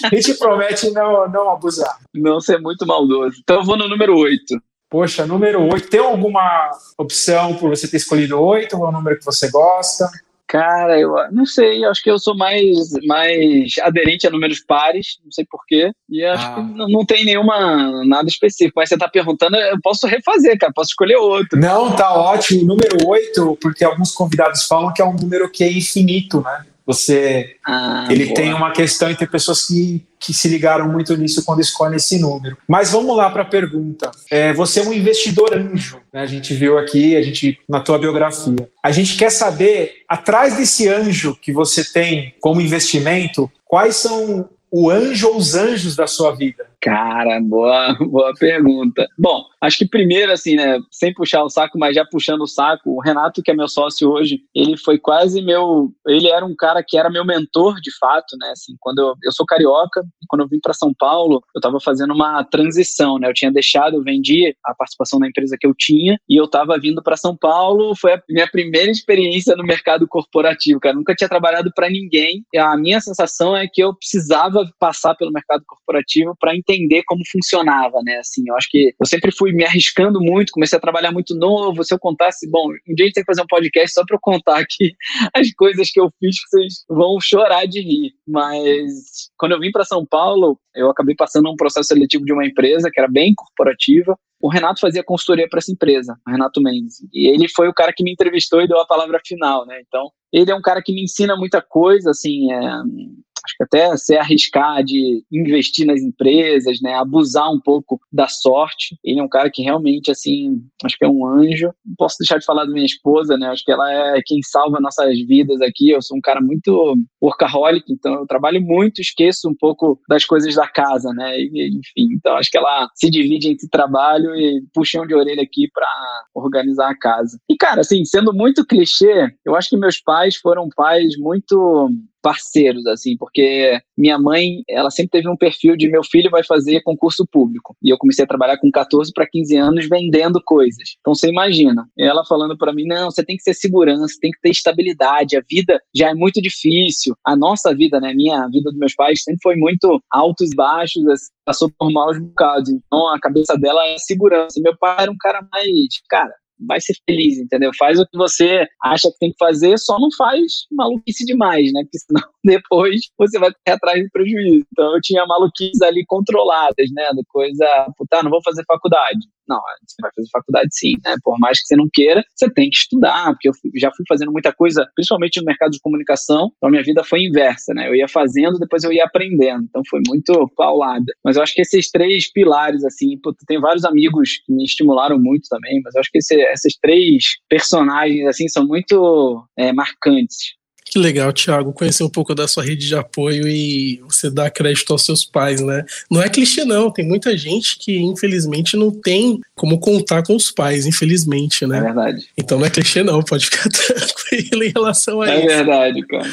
a gente promete não, não abusar. Não ser muito maldoso. Então eu vou no número 8. Poxa, número 8. Tem alguma opção por você ter escolhido 8? Ou é um número que você gosta? Cara, eu não sei, acho que eu sou mais, mais aderente a números pares, não sei porquê, e acho ah. que não, não, tem nenhuma, nada específico, mas você tá perguntando, eu posso refazer, cara, posso escolher outro. Não, tá ótimo, número 8, porque alguns convidados falam que é um número que é infinito, né? Você, ah, ele boa. tem uma questão entre pessoas que, que se ligaram muito nisso quando escolhem esse número. Mas vamos lá para a pergunta. É, você é um investidor anjo, né? a gente viu aqui, a gente na tua biografia. A gente quer saber, atrás desse anjo que você tem como investimento, quais são o anjo ou os anjos da sua vida? Cara, boa, [LAUGHS] boa pergunta. Bom, acho que primeiro, assim, né, sem puxar o saco, mas já puxando o saco, o Renato, que é meu sócio hoje, ele foi quase meu. Ele era um cara que era meu mentor, de fato, né? Assim, quando eu, eu sou carioca, e quando eu vim para São Paulo, eu estava fazendo uma transição, né? Eu tinha deixado, eu vendi a participação da empresa que eu tinha, e eu estava vindo para São Paulo. Foi a minha primeira experiência no mercado corporativo, cara. nunca tinha trabalhado para ninguém. A minha sensação é que eu precisava passar pelo mercado corporativo para entender entender como funcionava, né? Assim, eu acho que eu sempre fui me arriscando muito, comecei a trabalhar muito novo. Se eu contasse, bom, um dia a gente tem que fazer um podcast só para eu contar aqui [LAUGHS] as coisas que eu fiz que vocês vão chorar de rir. Mas quando eu vim para São Paulo, eu acabei passando um processo seletivo de uma empresa que era bem corporativa. O Renato fazia consultoria para essa empresa, o Renato Mendes. E ele foi o cara que me entrevistou e deu a palavra final, né? Então, ele é um cara que me ensina muita coisa, assim, é, acho que até se arriscar de investir nas empresas, né, abusar um pouco da sorte. Ele é um cara que realmente, assim, acho que é um anjo. Não posso deixar de falar da minha esposa, né, acho que ela é quem salva nossas vidas aqui. Eu sou um cara muito workaholic, então eu trabalho muito, esqueço um pouco das coisas da casa, né, e, enfim. Então acho que ela se divide entre trabalho e puxão de orelha aqui para organizar a casa. E, cara, assim, sendo muito clichê, eu acho que meus pais foram pais muito parceiros, assim, porque minha mãe, ela sempre teve um perfil de meu filho vai fazer concurso público. E eu comecei a trabalhar com 14 para 15 anos vendendo coisas. Então você imagina, ela falando para mim: "Não, você tem que ter segurança, tem que ter estabilidade, a vida já é muito difícil". A nossa vida, né, minha a vida dos meus pais sempre foi muito altos e baixos, assim, passou por maus bocados. Então a cabeça dela é segurança. Meu pai era um cara mais, cara, vai ser feliz, entendeu? Faz o que você acha que tem que fazer, só não faz maluquice demais, né? Porque senão [LAUGHS] depois você vai ter atrás de prejuízo. Então eu tinha maluquices ali controladas, né? Do coisa, puta, não vou fazer faculdade. Não, você vai fazer faculdade sim, né? Por mais que você não queira, você tem que estudar, porque eu já fui fazendo muita coisa, principalmente no mercado de comunicação, então a minha vida foi inversa, né? Eu ia fazendo, depois eu ia aprendendo, então foi muito paulada. Mas eu acho que esses três pilares, assim, tem vários amigos que me estimularam muito também, mas eu acho que esse, esses três personagens, assim, são muito é, marcantes. Que legal, Thiago, conhecer um pouco da sua rede de apoio e você dar crédito aos seus pais, né? Não é clichê, não. Tem muita gente que, infelizmente, não tem como contar com os pais, infelizmente, né? É verdade. Então não é clichê, não. Pode ficar [LAUGHS] tranquilo em relação a é isso. É verdade, cara.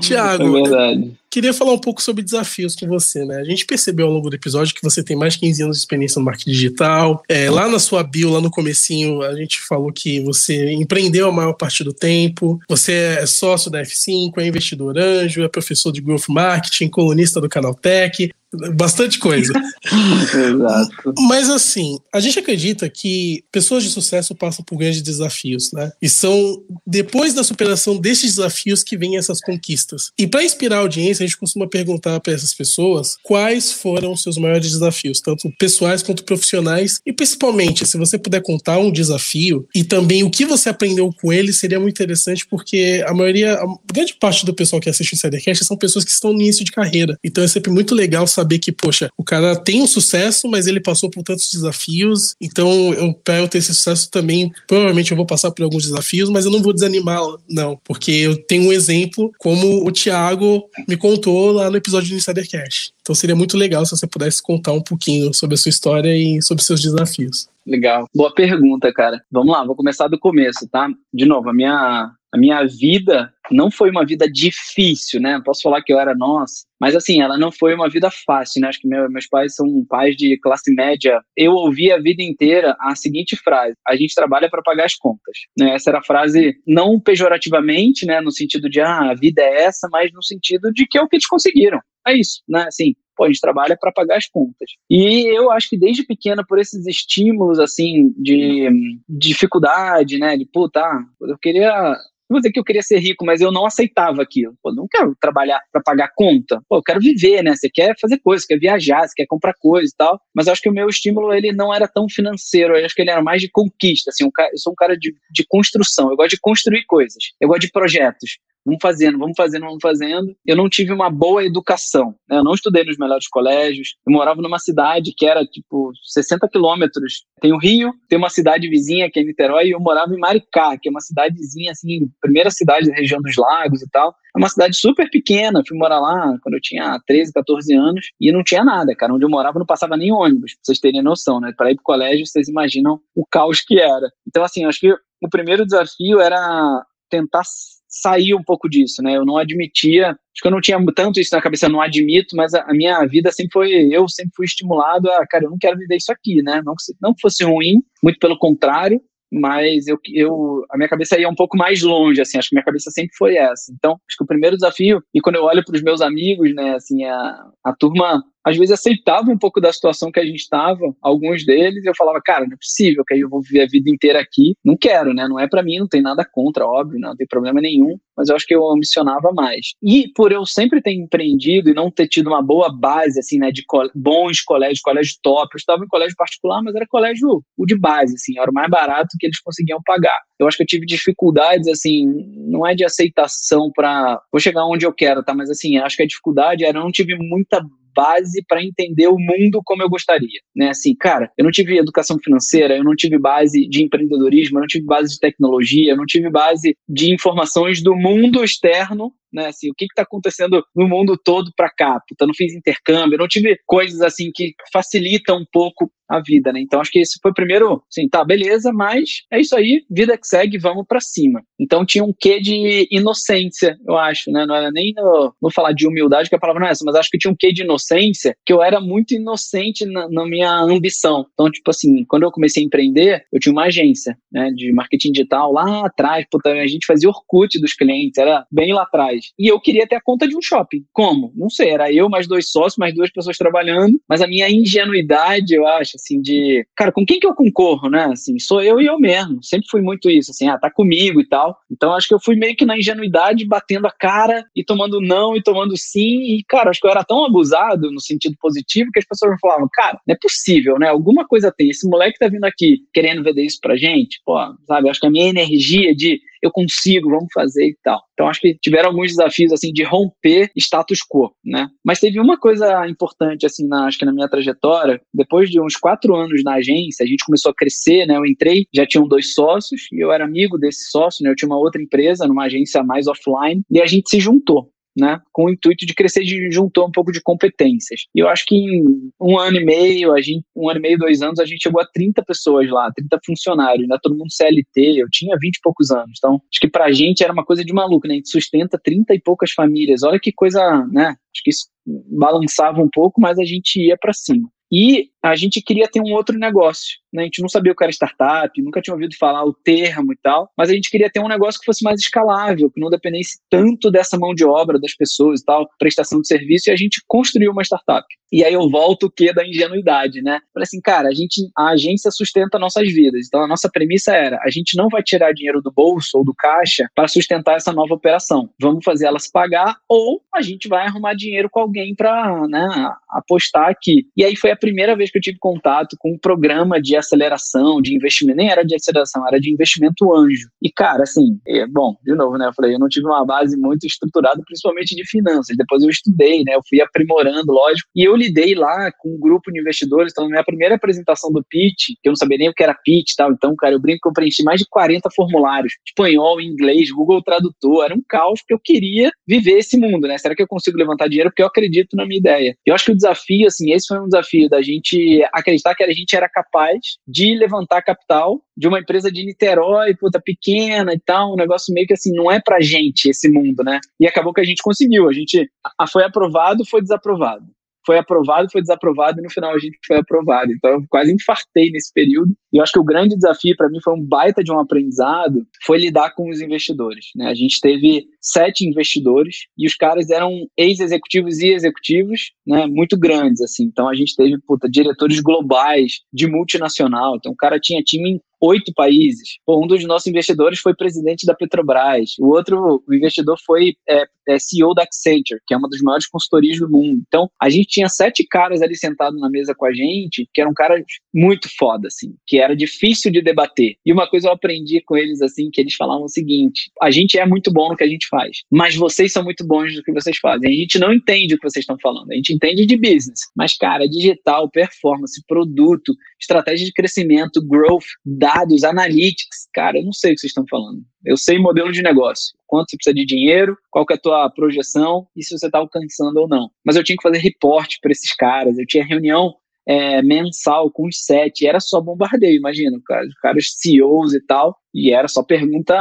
Tiago, é verdade. Queria falar um pouco sobre desafios com você, né? A gente percebeu ao longo do episódio que você tem mais de 15 anos de experiência no marketing digital. É, lá na sua bio, lá no comecinho, a gente falou que você empreendeu a maior parte do tempo. Você é sócio da F5, é investidor anjo, é professor de Growth Marketing, colunista do Canal Tech. Bastante coisa. [LAUGHS] Exato. Mas assim, a gente acredita que pessoas de sucesso passam por grandes desafios, né? E são depois da superação desses desafios que vêm essas conquistas. E para inspirar a audiência, a gente costuma perguntar para essas pessoas quais foram os seus maiores desafios, tanto pessoais quanto profissionais, e principalmente, se você puder contar um desafio e também o que você aprendeu com ele, seria muito interessante, porque a maioria, a grande parte do pessoal que assiste o Insidercast são pessoas que estão no início de carreira. Então é sempre muito legal saber que, poxa, o cara tem um sucesso, mas ele passou por tantos desafios. Então, eu, para eu ter esse sucesso também, provavelmente eu vou passar por alguns desafios, mas eu não vou desanimar, não. Porque eu tenho um exemplo, como o Thiago me contou lá no episódio do Insider Cash. Então, seria muito legal se você pudesse contar um pouquinho sobre a sua história e sobre seus desafios. Legal. Boa pergunta, cara. Vamos lá, vou começar do começo, tá? De novo, a minha a minha vida não foi uma vida difícil, né? Posso falar que eu era nossa, mas assim, ela não foi uma vida fácil, né? Acho que meu, meus pais são pais de classe média. Eu ouvi a vida inteira a seguinte frase: a gente trabalha para pagar as contas. Né? Essa era a frase não pejorativamente, né? No sentido de ah, a vida é essa, mas no sentido de que é o que eles conseguiram. É isso, né? Assim, pô, a gente trabalha para pagar as contas. E eu acho que desde pequena, por esses estímulos, assim, de, de dificuldade, né, de, puta, ah, eu queria vou dizer que eu queria ser rico, mas eu não aceitava aquilo. Pô, não quero trabalhar para pagar conta. Pô, eu quero viver, né? Você quer fazer coisas, quer viajar, você quer comprar coisas e tal. Mas eu acho que o meu estímulo ele não era tão financeiro. Eu acho que ele era mais de conquista. Assim, eu sou um cara de, de construção. Eu gosto de construir coisas. Eu gosto de projetos. Vamos fazendo, vamos fazendo, vamos fazendo. Eu não tive uma boa educação. Né? Eu não estudei nos melhores colégios. Eu morava numa cidade que era, tipo, 60 quilômetros. Tem o Rio, tem uma cidade vizinha que é Niterói, e eu morava em Maricá, que é uma cidadezinha, assim, primeira cidade da região dos lagos e tal. É uma cidade super pequena. Fui morar lá quando eu tinha 13, 14 anos e não tinha nada, cara. Onde eu morava não passava nem ônibus, pra vocês terem noção, né? Para ir pro colégio, vocês imaginam o caos que era. Então, assim, acho que o primeiro desafio era tentar sair um pouco disso, né? Eu não admitia, acho que eu não tinha tanto isso na cabeça, eu não admito, mas a, a, minha vida sempre foi, eu sempre fui estimulado a, cara, eu não quero viver isso aqui, né? Não que não fosse ruim, muito pelo contrário, mas eu, eu, a minha cabeça ia um pouco mais longe, assim, acho que minha cabeça sempre foi essa. Então, acho que o primeiro desafio, e quando eu olho para os meus amigos, né, assim, a, a turma às vezes aceitava um pouco da situação que a gente estava, alguns deles, eu falava, cara, não é possível que eu vou viver a vida inteira aqui, não quero, né? Não é para mim, não tem nada contra, óbvio, não tem problema nenhum, mas eu acho que eu ambicionava mais. E por eu sempre ter empreendido e não ter tido uma boa base, assim, né, de co bons colégios, colégio top, eu estava em colégio particular, mas era colégio o de base, assim, era o mais barato que eles conseguiam pagar. Eu acho que eu tive dificuldades, assim, não é de aceitação para vou chegar onde eu quero, tá? Mas assim, acho que a dificuldade era eu não tive muita base para entender o mundo como eu gostaria, né? Assim, cara, eu não tive educação financeira, eu não tive base de empreendedorismo, eu não tive base de tecnologia, eu não tive base de informações do mundo externo né? Assim, o que está acontecendo no mundo todo para cá? Puta, não fiz intercâmbio, não tive coisas assim que facilitam um pouco a vida, né? Então acho que esse foi o primeiro, assim, tá, beleza, mas é isso aí, vida que segue, vamos para cima. Então tinha um quê de inocência, eu acho, né? Não era nem no, no falar de humildade, que a palavra não é essa, mas acho que tinha um quê de inocência, que eu era muito inocente na, na minha ambição. Então, tipo assim, quando eu comecei a empreender, eu tinha uma agência, né, de marketing digital lá atrás, puta, a gente fazia Orkut dos clientes, era bem lá atrás. E eu queria ter a conta de um shopping. Como? Não sei, era eu, mais dois sócios, mais duas pessoas trabalhando, mas a minha ingenuidade, eu acho, assim, de, cara, com quem que eu concorro, né? Assim, sou eu e eu mesmo. Sempre fui muito isso, assim, ah, tá comigo e tal. Então acho que eu fui meio que na ingenuidade, batendo a cara e tomando não e tomando sim. E, cara, acho que eu era tão abusado no sentido positivo que as pessoas me falavam, cara, não é possível, né? Alguma coisa tem. Esse moleque tá vindo aqui querendo vender isso pra gente, pô, sabe? Acho que a minha energia de eu consigo, vamos fazer e tal. Então acho que tiveram alguns desafios assim de romper status quo, né? Mas teve uma coisa importante assim, na, acho que na minha trajetória, depois de uns quatro anos na agência, a gente começou a crescer, né? Eu entrei, já tinham dois sócios e eu era amigo desse sócio, né? Eu tinha uma outra empresa, numa agência mais offline, e a gente se juntou né, com o intuito de crescer, de juntar um pouco de competências. E eu acho que em um ano e meio, a gente, um ano e meio, dois anos, a gente chegou a 30 pessoas lá, 30 funcionários, ainda todo mundo CLT, eu tinha 20 e poucos anos. Então, acho que pra gente era uma coisa de maluco, né? A gente sustenta 30 e poucas famílias. Olha que coisa, né? Acho que isso balançava um pouco, mas a gente ia para cima. E a gente queria ter um outro negócio. Né? A gente não sabia o que era startup, nunca tinha ouvido falar o termo e tal, mas a gente queria ter um negócio que fosse mais escalável, que não dependesse tanto dessa mão de obra das pessoas e tal, prestação de serviço, e a gente construiu uma startup. E aí eu volto o que da ingenuidade, né? Falei assim, cara, a gente, a agência sustenta nossas vidas. Então a nossa premissa era, a gente não vai tirar dinheiro do bolso ou do caixa para sustentar essa nova operação. Vamos fazer elas pagar ou a gente vai arrumar dinheiro com alguém para né, apostar aqui. E aí foi a primeira vez que eu tive contato com um programa de aceleração, de investimento, nem era de aceleração, era de investimento anjo. E, cara, assim, bom, de novo, né? Eu falei, eu não tive uma base muito estruturada, principalmente de finanças. Depois eu estudei, né? Eu fui aprimorando, lógico. E eu lidei lá com um grupo de investidores. Então, na minha primeira apresentação do pitch, que eu não sabia nem o que era pitch e tal, então, cara, eu brinco que eu preenchi mais de 40 formulários, espanhol, inglês, Google Tradutor. Era um caos, porque eu queria viver esse mundo, né? Será que eu consigo levantar dinheiro? Porque eu acredito na minha ideia. Eu acho que o desafio, assim, esse foi um desafio da gente acreditar que a gente era capaz de levantar capital de uma empresa de Niterói, puta, pequena e tal, um negócio meio que assim, não é pra gente esse mundo, né? E acabou que a gente conseguiu, a gente foi aprovado, foi desaprovado foi aprovado, foi desaprovado e no final a gente foi aprovado. Então eu quase infartei nesse período. E eu acho que o grande desafio para mim foi um baita de um aprendizado, foi lidar com os investidores. Né? A gente teve sete investidores e os caras eram ex-executivos e executivos, né, muito grandes assim. Então a gente teve puta, diretores globais de multinacional. Então o cara tinha time oito países. um dos nossos investidores foi presidente da Petrobras. O outro investidor foi é, é CEO da Accenture, que é uma das maiores consultorias do mundo. Então, a gente tinha sete caras ali sentados na mesa com a gente, que eram caras muito foda, assim, que era difícil de debater. E uma coisa eu aprendi com eles, assim, que eles falavam o seguinte: a gente é muito bom no que a gente faz, mas vocês são muito bons no que vocês fazem. A gente não entende o que vocês estão falando, a gente entende de business. Mas, cara, digital, performance, produto, estratégia de crescimento, growth, dados, analytics, cara, eu não sei o que vocês estão falando. Eu sei modelo de negócio, quanto você precisa de dinheiro, qual que é a tua projeção e se você está alcançando ou não. Mas eu tinha que fazer reporte para esses caras, eu tinha reunião é, mensal com os sete, era só bombardeio, imagina, cara, os caras CEOs e tal, e era só pergunta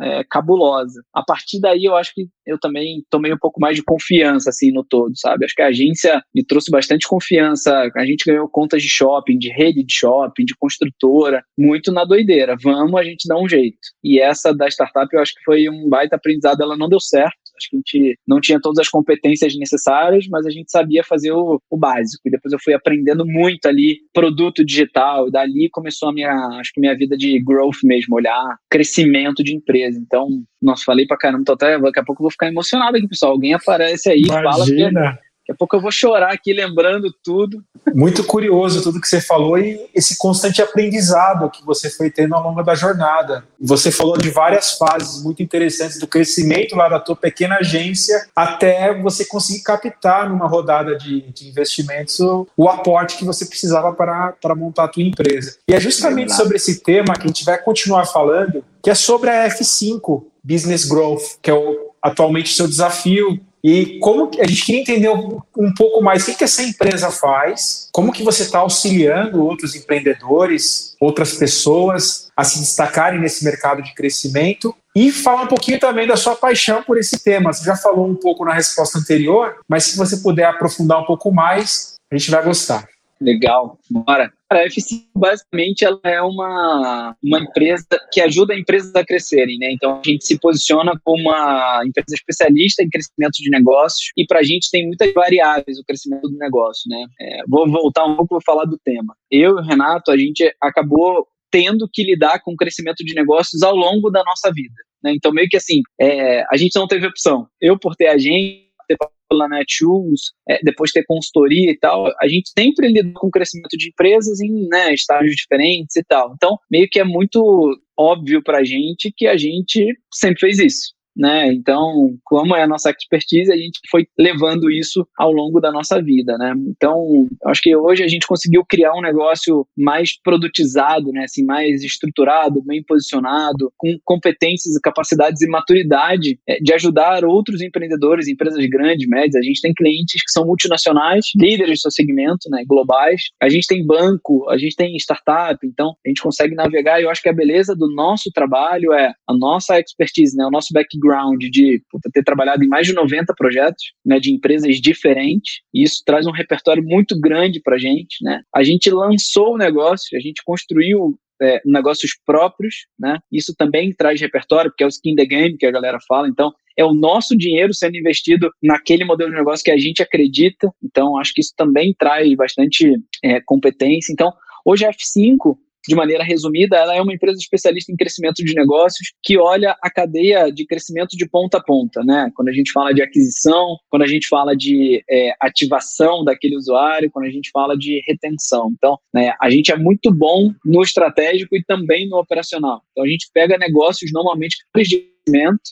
é, cabulosa. A partir daí, eu acho que eu também tomei um pouco mais de confiança, assim, no todo, sabe? Acho que a agência me trouxe bastante confiança. A gente ganhou contas de shopping, de rede de shopping, de construtora, muito na doideira. Vamos, a gente dá um jeito. E essa da startup, eu acho que foi um baita aprendizado. Ela não deu certo, Acho que a gente não tinha todas as competências necessárias, mas a gente sabia fazer o, o básico. E depois eu fui aprendendo muito ali produto digital. E dali começou a minha, acho que minha vida de growth mesmo, olhar crescimento de empresa. Então, nossa, falei pra caramba, tô até, daqui a pouco eu vou ficar emocionado aqui, pessoal. Alguém aparece aí, Imagina. fala. Daqui a pouco eu vou chorar aqui lembrando tudo. Muito curioso tudo que você falou e esse constante aprendizado que você foi tendo ao longo da jornada. Você falou de várias fases muito interessantes do crescimento lá da tua pequena agência até você conseguir captar numa rodada de, de investimentos o, o, aporte que você precisava para, para montar a tua empresa. E é justamente é sobre esse tema que a gente vai continuar falando, que é sobre a F5, Business Growth, que é o, atualmente o seu desafio e como a gente queria entender um, pouco mais o que essa empresa faz, como que você está auxiliando outros empreendedores, outras pessoas a se destacarem nesse mercado de crescimento e falar um pouquinho também da sua paixão por esse tema. Você já falou um pouco na resposta anterior, mas se você puder aprofundar um pouco mais, a gente vai gostar. Legal, bora. A FC basicamente ela é uma, uma empresa que ajuda empresas a crescerem, né? Então a gente se posiciona como uma empresa especialista em crescimento de negócios e para a gente tem muitas variáveis o crescimento do negócio, né? É, vou voltar um pouco para falar do tema. Eu e o Renato a gente acabou tendo que lidar com o crescimento de negócios ao longo da nossa vida. Né? Então meio que assim é, a gente não teve opção. Eu por ter agente ter pela Netshoes, é, depois ter consultoria e tal, a gente sempre lida com o crescimento de empresas em né, estágios diferentes e tal. Então, meio que é muito óbvio para a gente que a gente sempre fez isso né? Então, como é a nossa expertise, a gente foi levando isso ao longo da nossa vida, né? Então, acho que hoje a gente conseguiu criar um negócio mais produtizado, né? Assim, mais estruturado, bem posicionado, com competências, capacidades e maturidade é, de ajudar outros empreendedores, empresas grandes, médias. A gente tem clientes que são multinacionais, líderes do seu segmento, né? Globais. A gente tem banco, a gente tem startup. Então, a gente consegue navegar. E eu acho que a beleza do nosso trabalho é a nossa expertise, né? O nosso background background de puta, ter trabalhado em mais de 90 projetos, né, de empresas diferentes, e isso traz um repertório muito grande para a gente, né? A gente lançou o negócio, a gente construiu é, negócios próprios, né? Isso também traz repertório, porque é o skin the game que a galera fala. Então, é o nosso dinheiro sendo investido naquele modelo de negócio que a gente acredita. Então, acho que isso também traz bastante é, competência. Então, hoje a F5 de maneira resumida, ela é uma empresa especialista em crescimento de negócios que olha a cadeia de crescimento de ponta a ponta, né? Quando a gente fala de aquisição, quando a gente fala de é, ativação daquele usuário, quando a gente fala de retenção. Então, né, a gente é muito bom no estratégico e também no operacional. Então, a gente pega negócios normalmente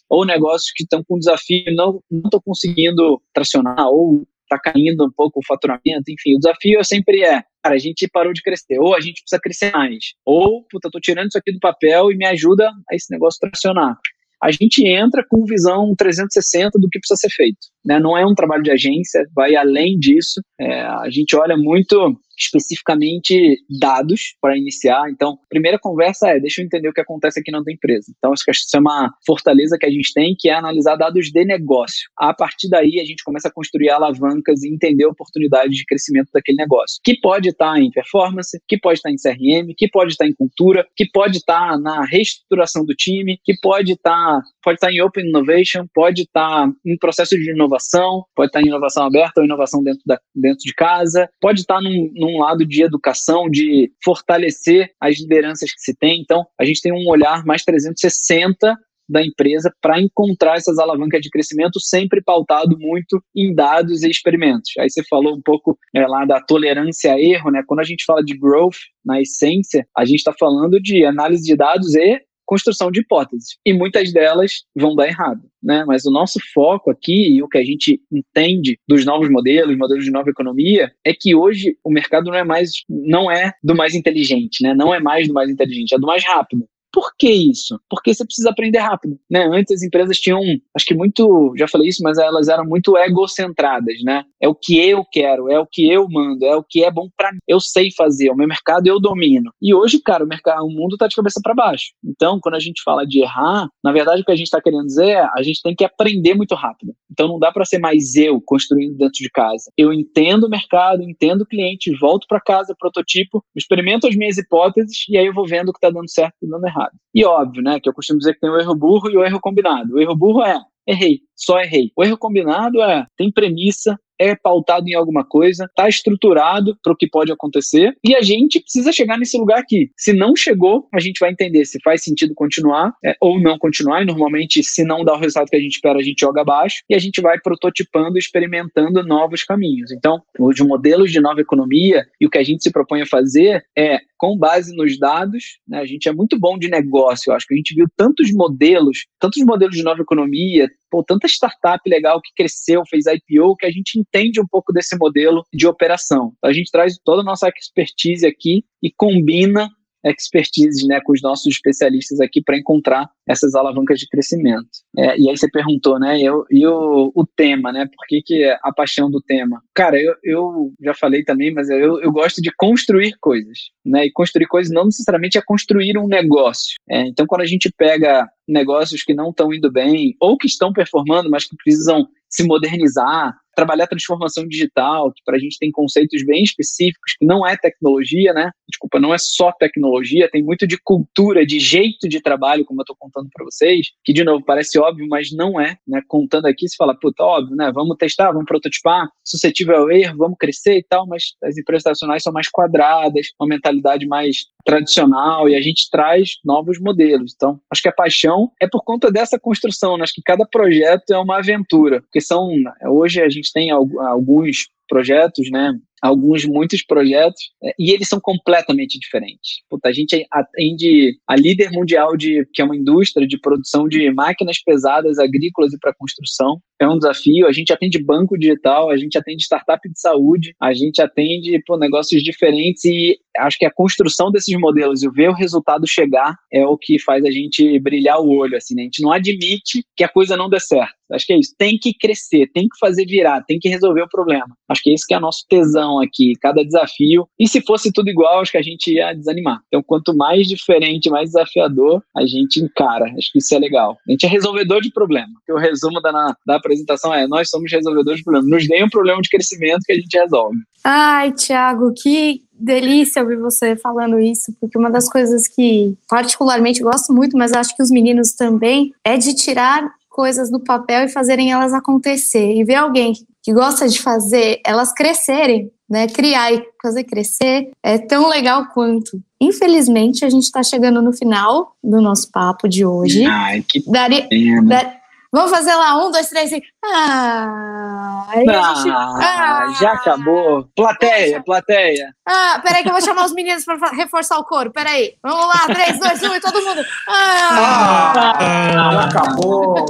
ou negócios que estão com desafio e não estão conseguindo tracionar ou está caindo um pouco o faturamento, enfim, o desafio sempre é cara, a gente parou de crescer, ou a gente precisa crescer mais, ou, puta, tô tirando isso aqui do papel e me ajuda a esse negócio tracionar. A gente entra com visão 360 do que precisa ser feito. Né? Não é um trabalho de agência, vai além disso. É, a gente olha muito especificamente dados para iniciar. Então, primeira conversa é, deixa eu entender o que acontece aqui na tua empresa. Então, acho que isso é uma fortaleza que a gente tem, que é analisar dados de negócio. A partir daí, a gente começa a construir alavancas e entender oportunidades de crescimento daquele negócio, que pode estar em performance, que pode estar em CRM, que pode estar em cultura, que pode estar na reestruturação do time, que pode estar, pode estar em Open Innovation, pode estar em processo de inovação, pode estar em inovação aberta ou inovação dentro, da, dentro de casa, pode estar num, num um lado de educação, de fortalecer as lideranças que se tem. Então, a gente tem um olhar mais 360 da empresa para encontrar essas alavancas de crescimento, sempre pautado muito em dados e experimentos. Aí você falou um pouco é, lá da tolerância a erro, né? Quando a gente fala de growth, na essência, a gente está falando de análise de dados e construção de hipóteses. E muitas delas vão dar errado. Né? Mas o nosso foco aqui, e o que a gente entende dos novos modelos, modelos de nova economia, é que hoje o mercado não é mais, não é do mais inteligente, né? Não é mais do mais inteligente, é do mais rápido. Por que isso? Porque você precisa aprender rápido, né? Antes as empresas tinham, acho que muito, já falei isso, mas elas eram muito egocentradas, né? É o que eu quero, é o que eu mando, é o que é bom para mim. Eu sei fazer, o meu mercado eu domino. E hoje, cara, o mercado, o mundo tá de cabeça para baixo. Então, quando a gente fala de errar, na verdade o que a gente está querendo dizer é a gente tem que aprender muito rápido. Então não dá para ser mais eu construindo dentro de casa. Eu entendo o mercado, entendo o cliente, volto para casa, prototipo, experimento as minhas hipóteses e aí eu vou vendo o que está dando certo e dando errado errado. E óbvio, né, que eu costumo dizer que tem o erro burro e o erro combinado. O erro burro é errei, só errei. O erro combinado é, tem premissa, é pautado em alguma coisa, está estruturado para o que pode acontecer e a gente precisa chegar nesse lugar aqui. Se não chegou, a gente vai entender se faz sentido continuar é, ou não continuar. E normalmente, se não dá o resultado que a gente espera, a gente joga abaixo e a gente vai prototipando, experimentando novos caminhos. Então, os modelos de nova economia e o que a gente se propõe a fazer é com base nos dados, né, a gente é muito bom de negócio, eu acho que a gente viu tantos modelos, tantos modelos de nova economia, pô, tanta startup legal que cresceu, fez IPO, que a gente entende um pouco desse modelo de operação. Então, a gente traz toda a nossa expertise aqui e combina expertise né, com os nossos especialistas aqui para encontrar essas alavancas de crescimento. É, e aí você perguntou, né, eu, e o, o tema, né, por que, que a paixão do tema? Cara, eu, eu já falei também, mas eu, eu gosto de construir coisas, né, e construir coisas não necessariamente é construir um negócio. É, então, quando a gente pega negócios que não estão indo bem, ou que estão performando, mas que precisam se modernizar, trabalhar transformação digital, que para a gente tem conceitos bem específicos, que não é tecnologia, né? Desculpa, não é só tecnologia, tem muito de cultura, de jeito de trabalho, como eu estou contando para vocês, que de novo parece óbvio, mas não é, né? Contando aqui, se fala, puta, óbvio, né? Vamos testar, vamos prototipar, suscetível ao erro, vamos crescer e tal, mas as empresas tradicionais são mais quadradas, uma mentalidade mais tradicional e a gente traz novos modelos. Então, acho que a paixão é por conta dessa construção, né? acho que cada projeto é uma aventura, porque são hoje a gente tem alguns projetos, né? Alguns, muitos projetos, é, e eles são completamente diferentes. Puta, a gente atende a líder mundial de, que é uma indústria de produção de máquinas pesadas agrícolas e para construção. É um desafio. A gente atende banco digital, a gente atende startup de saúde, a gente atende pô, negócios diferentes e acho que a construção desses modelos e ver o resultado chegar é o que faz a gente brilhar o olho. Assim, né? A gente não admite que a coisa não dê certo. Acho que é isso. Tem que crescer, tem que fazer virar, tem que resolver o problema. Acho que esse que é nosso tesão aqui, cada desafio. E se fosse tudo igual, acho que a gente ia desanimar. Então, quanto mais diferente, mais desafiador, a gente encara. Acho que isso é legal. A gente é resolvedor de problema. O resumo da, da apresentação é: nós somos resolvedores de problema. Nos deem um problema de crescimento que a gente resolve. Ai, Thiago, que delícia ouvir você falando isso, porque uma das coisas que particularmente gosto muito, mas acho que os meninos também, é de tirar coisas do papel e fazerem elas acontecer. E ver alguém que gosta de fazer elas crescerem, né? Criar e fazer crescer é tão legal quanto. Infelizmente, a gente está chegando no final do nosso papo de hoje. Ai, que Daria, dar, Vamos fazer lá, um, dois, três e. Ah, ah, gente... ah, já acabou. Plateia, plateia. Ah, peraí que eu vou chamar os meninos para reforçar o coro. Peraí. Vamos lá, três, dois, um e todo mundo. Ah, ah acabou.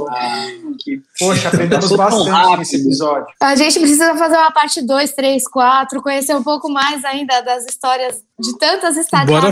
Que, poxa, aprendemos bastante nesse episódio. A gente precisa fazer uma parte 2, 3, 4, conhecer um pouco mais ainda das histórias de tantas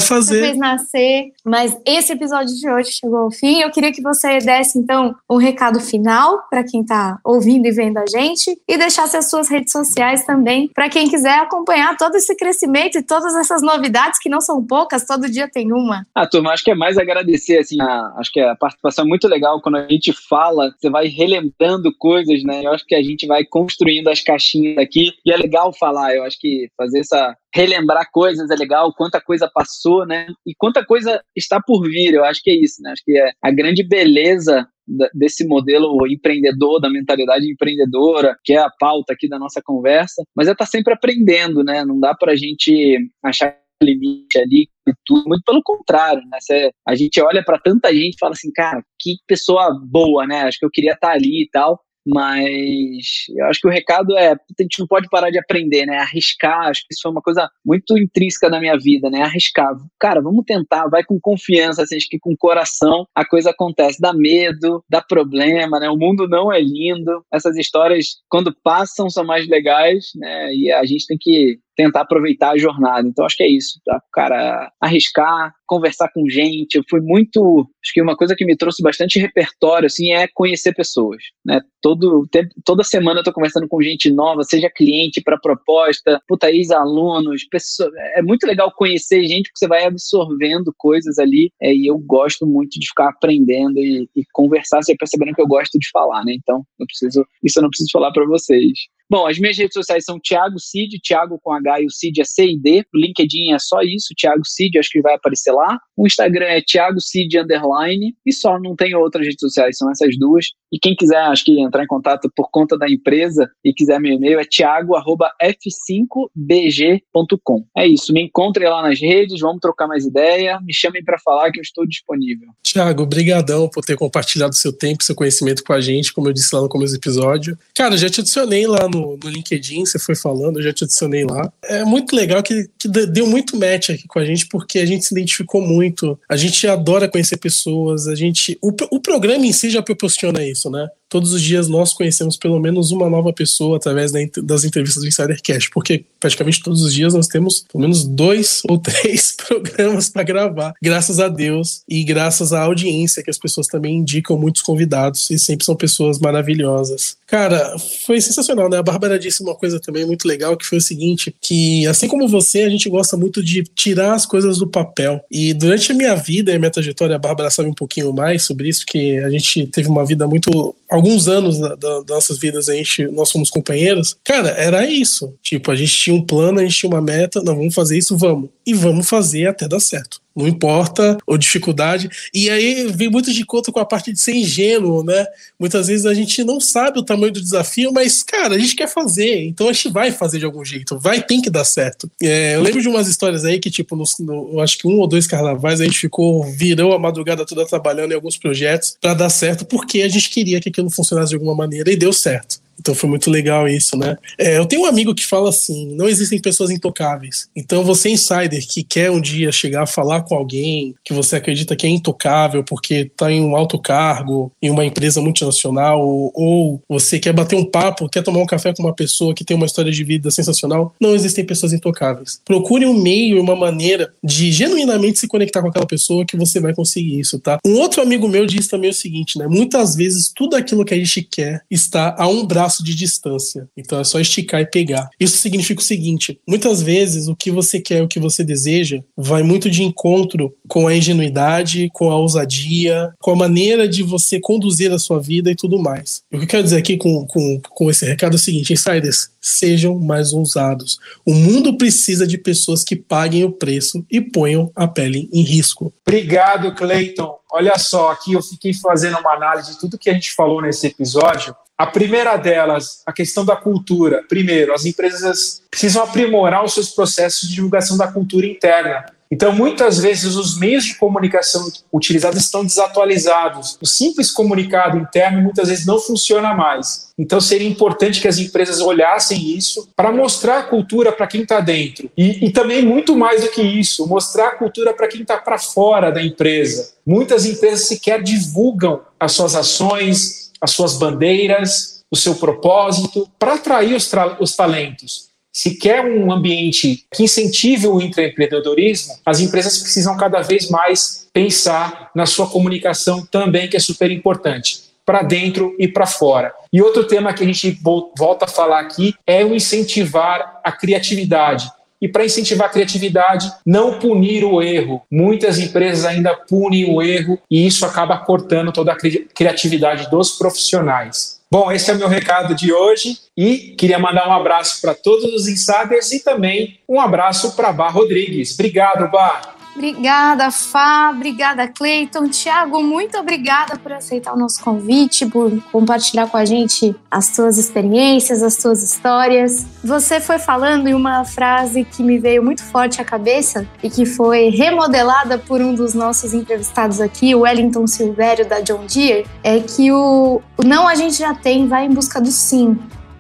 fazer. que fez nascer. Mas esse episódio de hoje chegou ao fim. Eu queria que você desse, então, um recado final para quem está ouvindo e vendo a gente e deixasse as suas redes sociais também para quem quiser acompanhar todo esse crescimento e todas essas novidades que não são poucas, todo dia tem uma. Ah, turma, acho que é mais agradecer, assim, a, acho que a participação é muito legal quando a gente fala, você vai relembrando coisas, né? Eu acho que a gente vai construindo as caixinhas aqui e é legal falar, eu acho que fazer essa relembrar coisas é legal, quanta coisa passou, né? E quanta coisa está por vir, eu acho que é isso, né? Acho que é a grande beleza desse modelo empreendedor, da mentalidade empreendedora, que é a pauta aqui da nossa conversa, mas é estar tá sempre aprendendo, né? Não dá para a gente achar limite ali e tudo, muito pelo contrário, né? Cê, a gente olha para tanta gente e fala assim, cara, que pessoa boa, né? Acho que eu queria estar tá ali e tal. Mas eu acho que o recado é: a gente não pode parar de aprender, né? Arriscar. Acho que isso foi uma coisa muito intrínseca na minha vida, né? Arriscar. Cara, vamos tentar, vai com confiança, assim, acho que com coração a coisa acontece. Dá medo, dá problema, né? O mundo não é lindo. Essas histórias, quando passam, são mais legais, né? E a gente tem que tentar aproveitar a jornada. Então acho que é isso, tá? Cara, arriscar, conversar com gente. Eu fui muito, acho que uma coisa que me trouxe bastante repertório assim é conhecer pessoas, né? Todo toda semana eu tô conversando com gente nova, seja cliente para proposta, puta ex-alunos, pessoas. É muito legal conhecer gente porque você vai absorvendo coisas ali, é, e eu gosto muito de ficar aprendendo e, e conversar, você percebendo que eu gosto de falar, né? Então, eu preciso, isso eu não preciso falar para vocês. Bom, as minhas redes sociais são Thiago Cid, Thiago com H e o Cid é C-I-D. O LinkedIn é só isso, Thiago Cid, acho que vai aparecer lá. O Instagram é Thiago Cid Underline e só, não tem outras redes sociais, são essas duas. E quem quiser, acho que entrar em contato por conta da empresa e quiser meu e-mail é thiago.f5bg.com. É isso, me encontrem lá nas redes, vamos trocar mais ideia, me chamem para falar que eu estou disponível. Thiago, brigadão por ter compartilhado seu tempo, seu conhecimento com a gente, como eu disse lá no começo do episódio. Cara, já te adicionei lá no no, LinkedIn, você foi falando, eu já te adicionei lá. É muito legal que, que deu muito match aqui com a gente, porque a gente se identificou muito. A gente adora conhecer pessoas, a gente. O, o programa em si já proporciona isso, né? Todos os dias nós conhecemos pelo menos uma nova pessoa através das entrevistas do Insidercast, porque praticamente todos os dias nós temos pelo menos dois [LAUGHS] ou três programas para gravar, graças a Deus e graças à audiência que as pessoas também indicam muitos convidados e sempre são pessoas maravilhosas. Cara, foi sensacional, né? A Bárbara disse uma coisa também muito legal, que foi o seguinte, que assim como você, a gente gosta muito de tirar as coisas do papel. E durante a minha vida e a minha trajetória, a Bárbara sabe um pouquinho mais sobre isso, que a gente teve uma vida muito alguns anos da, da, das nossas vidas a gente, nós fomos companheiros, cara, era isso. Tipo, a gente tinha um plano, a gente tinha uma meta, não, vamos fazer isso, vamos. E vamos fazer até dar certo. Não importa ou dificuldade. E aí vem muito de conta com a parte de ser ingênuo, né? Muitas vezes a gente não sabe o tamanho do desafio, mas, cara, a gente quer fazer. Então a gente vai fazer de algum jeito. Vai, tem que dar certo. É, eu lembro de umas histórias aí que, tipo, no, no, acho que um ou dois carnavais a gente ficou, virou a madrugada toda trabalhando em alguns projetos para dar certo, porque a gente queria que aquilo funcionasse de alguma maneira e deu certo. Então foi muito legal isso, né? É, eu tenho um amigo que fala assim: não existem pessoas intocáveis. Então você, insider, que quer um dia chegar a falar com alguém que você acredita que é intocável porque está em um alto cargo, em uma empresa multinacional, ou, ou você quer bater um papo, quer tomar um café com uma pessoa que tem uma história de vida sensacional, não existem pessoas intocáveis. Procure um meio, uma maneira de genuinamente se conectar com aquela pessoa que você vai conseguir isso, tá? Um outro amigo meu disse também o seguinte, né? Muitas vezes tudo aquilo que a gente quer está a um braço de distância. Então é só esticar e pegar. Isso significa o seguinte: muitas vezes o que você quer, o que você deseja, vai muito de encontro com a ingenuidade, com a ousadia, com a maneira de você conduzir a sua vida e tudo mais. O que eu quero dizer aqui com, com, com esse recado é o seguinte: insiders, sejam mais ousados. O mundo precisa de pessoas que paguem o preço e ponham a pele em risco. Obrigado, Cleiton. Olha só, aqui eu fiquei fazendo uma análise de tudo que a gente falou nesse episódio a primeira delas, a questão da cultura. Primeiro, as empresas precisam aprimorar os seus processos de divulgação da cultura interna. Então, muitas vezes, os meios de comunicação utilizados estão desatualizados. O simples comunicado interno muitas vezes não funciona mais. Então, seria importante que as empresas olhassem isso para mostrar a cultura para quem está dentro. E, e, também, muito mais do que isso, mostrar a cultura para quem está para fora da empresa. Muitas empresas sequer divulgam as suas ações, as suas bandeiras, o seu propósito, para atrair os, os talentos. Se quer um ambiente que incentive o empreendedorismo, as empresas precisam cada vez mais pensar na sua comunicação também, que é super importante, para dentro e para fora. E outro tema que a gente volta a falar aqui é o incentivar a criatividade. E para incentivar a criatividade, não punir o erro. Muitas empresas ainda punem o erro e isso acaba cortando toda a criatividade dos profissionais. Bom, esse é o meu recado de hoje e queria mandar um abraço para todos os insiders e também um abraço para Bar Rodrigues. Obrigado, Bar. Obrigada, Fá. Obrigada, Cleiton. Tiago, muito obrigada por aceitar o nosso convite, por compartilhar com a gente as suas experiências, as suas histórias. Você foi falando em uma frase que me veio muito forte à cabeça e que foi remodelada por um dos nossos entrevistados aqui, o Wellington Silvério, da John Deere, é que o, o não a gente já tem, vai em busca do sim.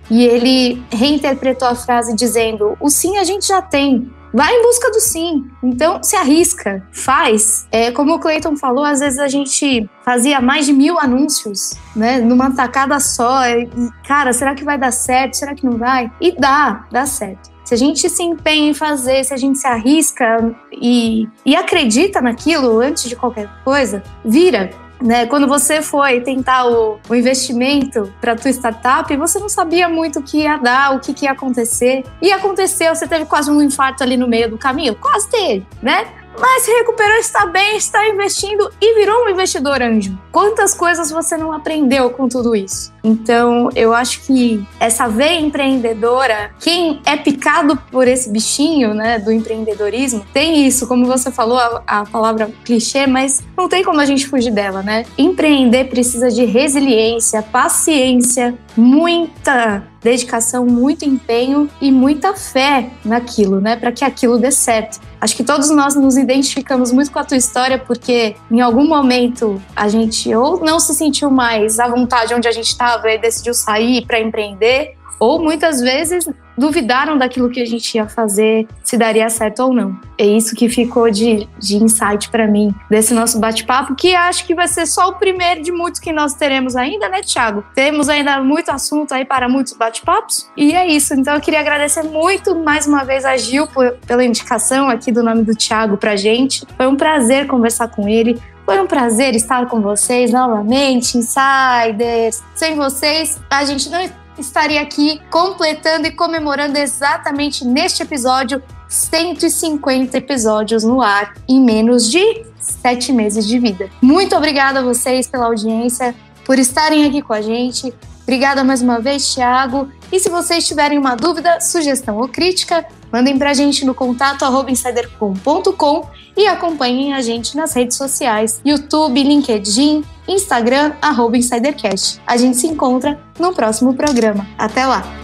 E ele reinterpretou a frase dizendo: o sim a gente já tem, Vai em busca do sim. Então, se arrisca, faz. É, como o Clayton falou, às vezes a gente fazia mais de mil anúncios, né? Numa tacada só. E, cara, será que vai dar certo? Será que não vai? E dá, dá certo. Se a gente se empenha em fazer, se a gente se arrisca e, e acredita naquilo antes de qualquer coisa, vira. Né? Quando você foi tentar o, o investimento para tua startup, você não sabia muito o que ia dar, o que, que ia acontecer. E aconteceu, você teve quase um infarto ali no meio do caminho? Quase teve, né? mas se recuperou, está bem, está investindo e virou um investidor anjo. Quantas coisas você não aprendeu com tudo isso? Então, eu acho que essa veia empreendedora, quem é picado por esse bichinho, né, do empreendedorismo, tem isso, como você falou, a, a palavra clichê, mas não tem como a gente fugir dela, né? Empreender precisa de resiliência, paciência, muita dedicação, muito empenho e muita fé naquilo, né, para que aquilo dê certo. Acho que todos nós nos identificamos muito com a tua história porque em algum momento a gente ou não se sentiu mais à vontade onde a gente e decidiu sair para empreender, ou muitas vezes duvidaram daquilo que a gente ia fazer, se daria certo ou não. É isso que ficou de, de insight para mim desse nosso bate-papo, que acho que vai ser só o primeiro de muitos que nós teremos ainda, né, Thiago? Temos ainda muito assunto aí para muitos bate-papos. E é isso. Então eu queria agradecer muito mais uma vez a Gil por, pela indicação aqui do nome do Thiago pra gente. Foi um prazer conversar com ele. Foi um prazer estar com vocês novamente, insiders. Sem vocês, a gente não estaria aqui completando e comemorando exatamente neste episódio 150 episódios no ar em menos de sete meses de vida. Muito obrigada a vocês pela audiência, por estarem aqui com a gente. Obrigada mais uma vez, Thiago. E se vocês tiverem uma dúvida, sugestão ou crítica, mandem para a gente no contato insidercom.com e acompanhem a gente nas redes sociais, YouTube, LinkedIn, Instagram, arroba InsiderCast. A gente se encontra no próximo programa. Até lá!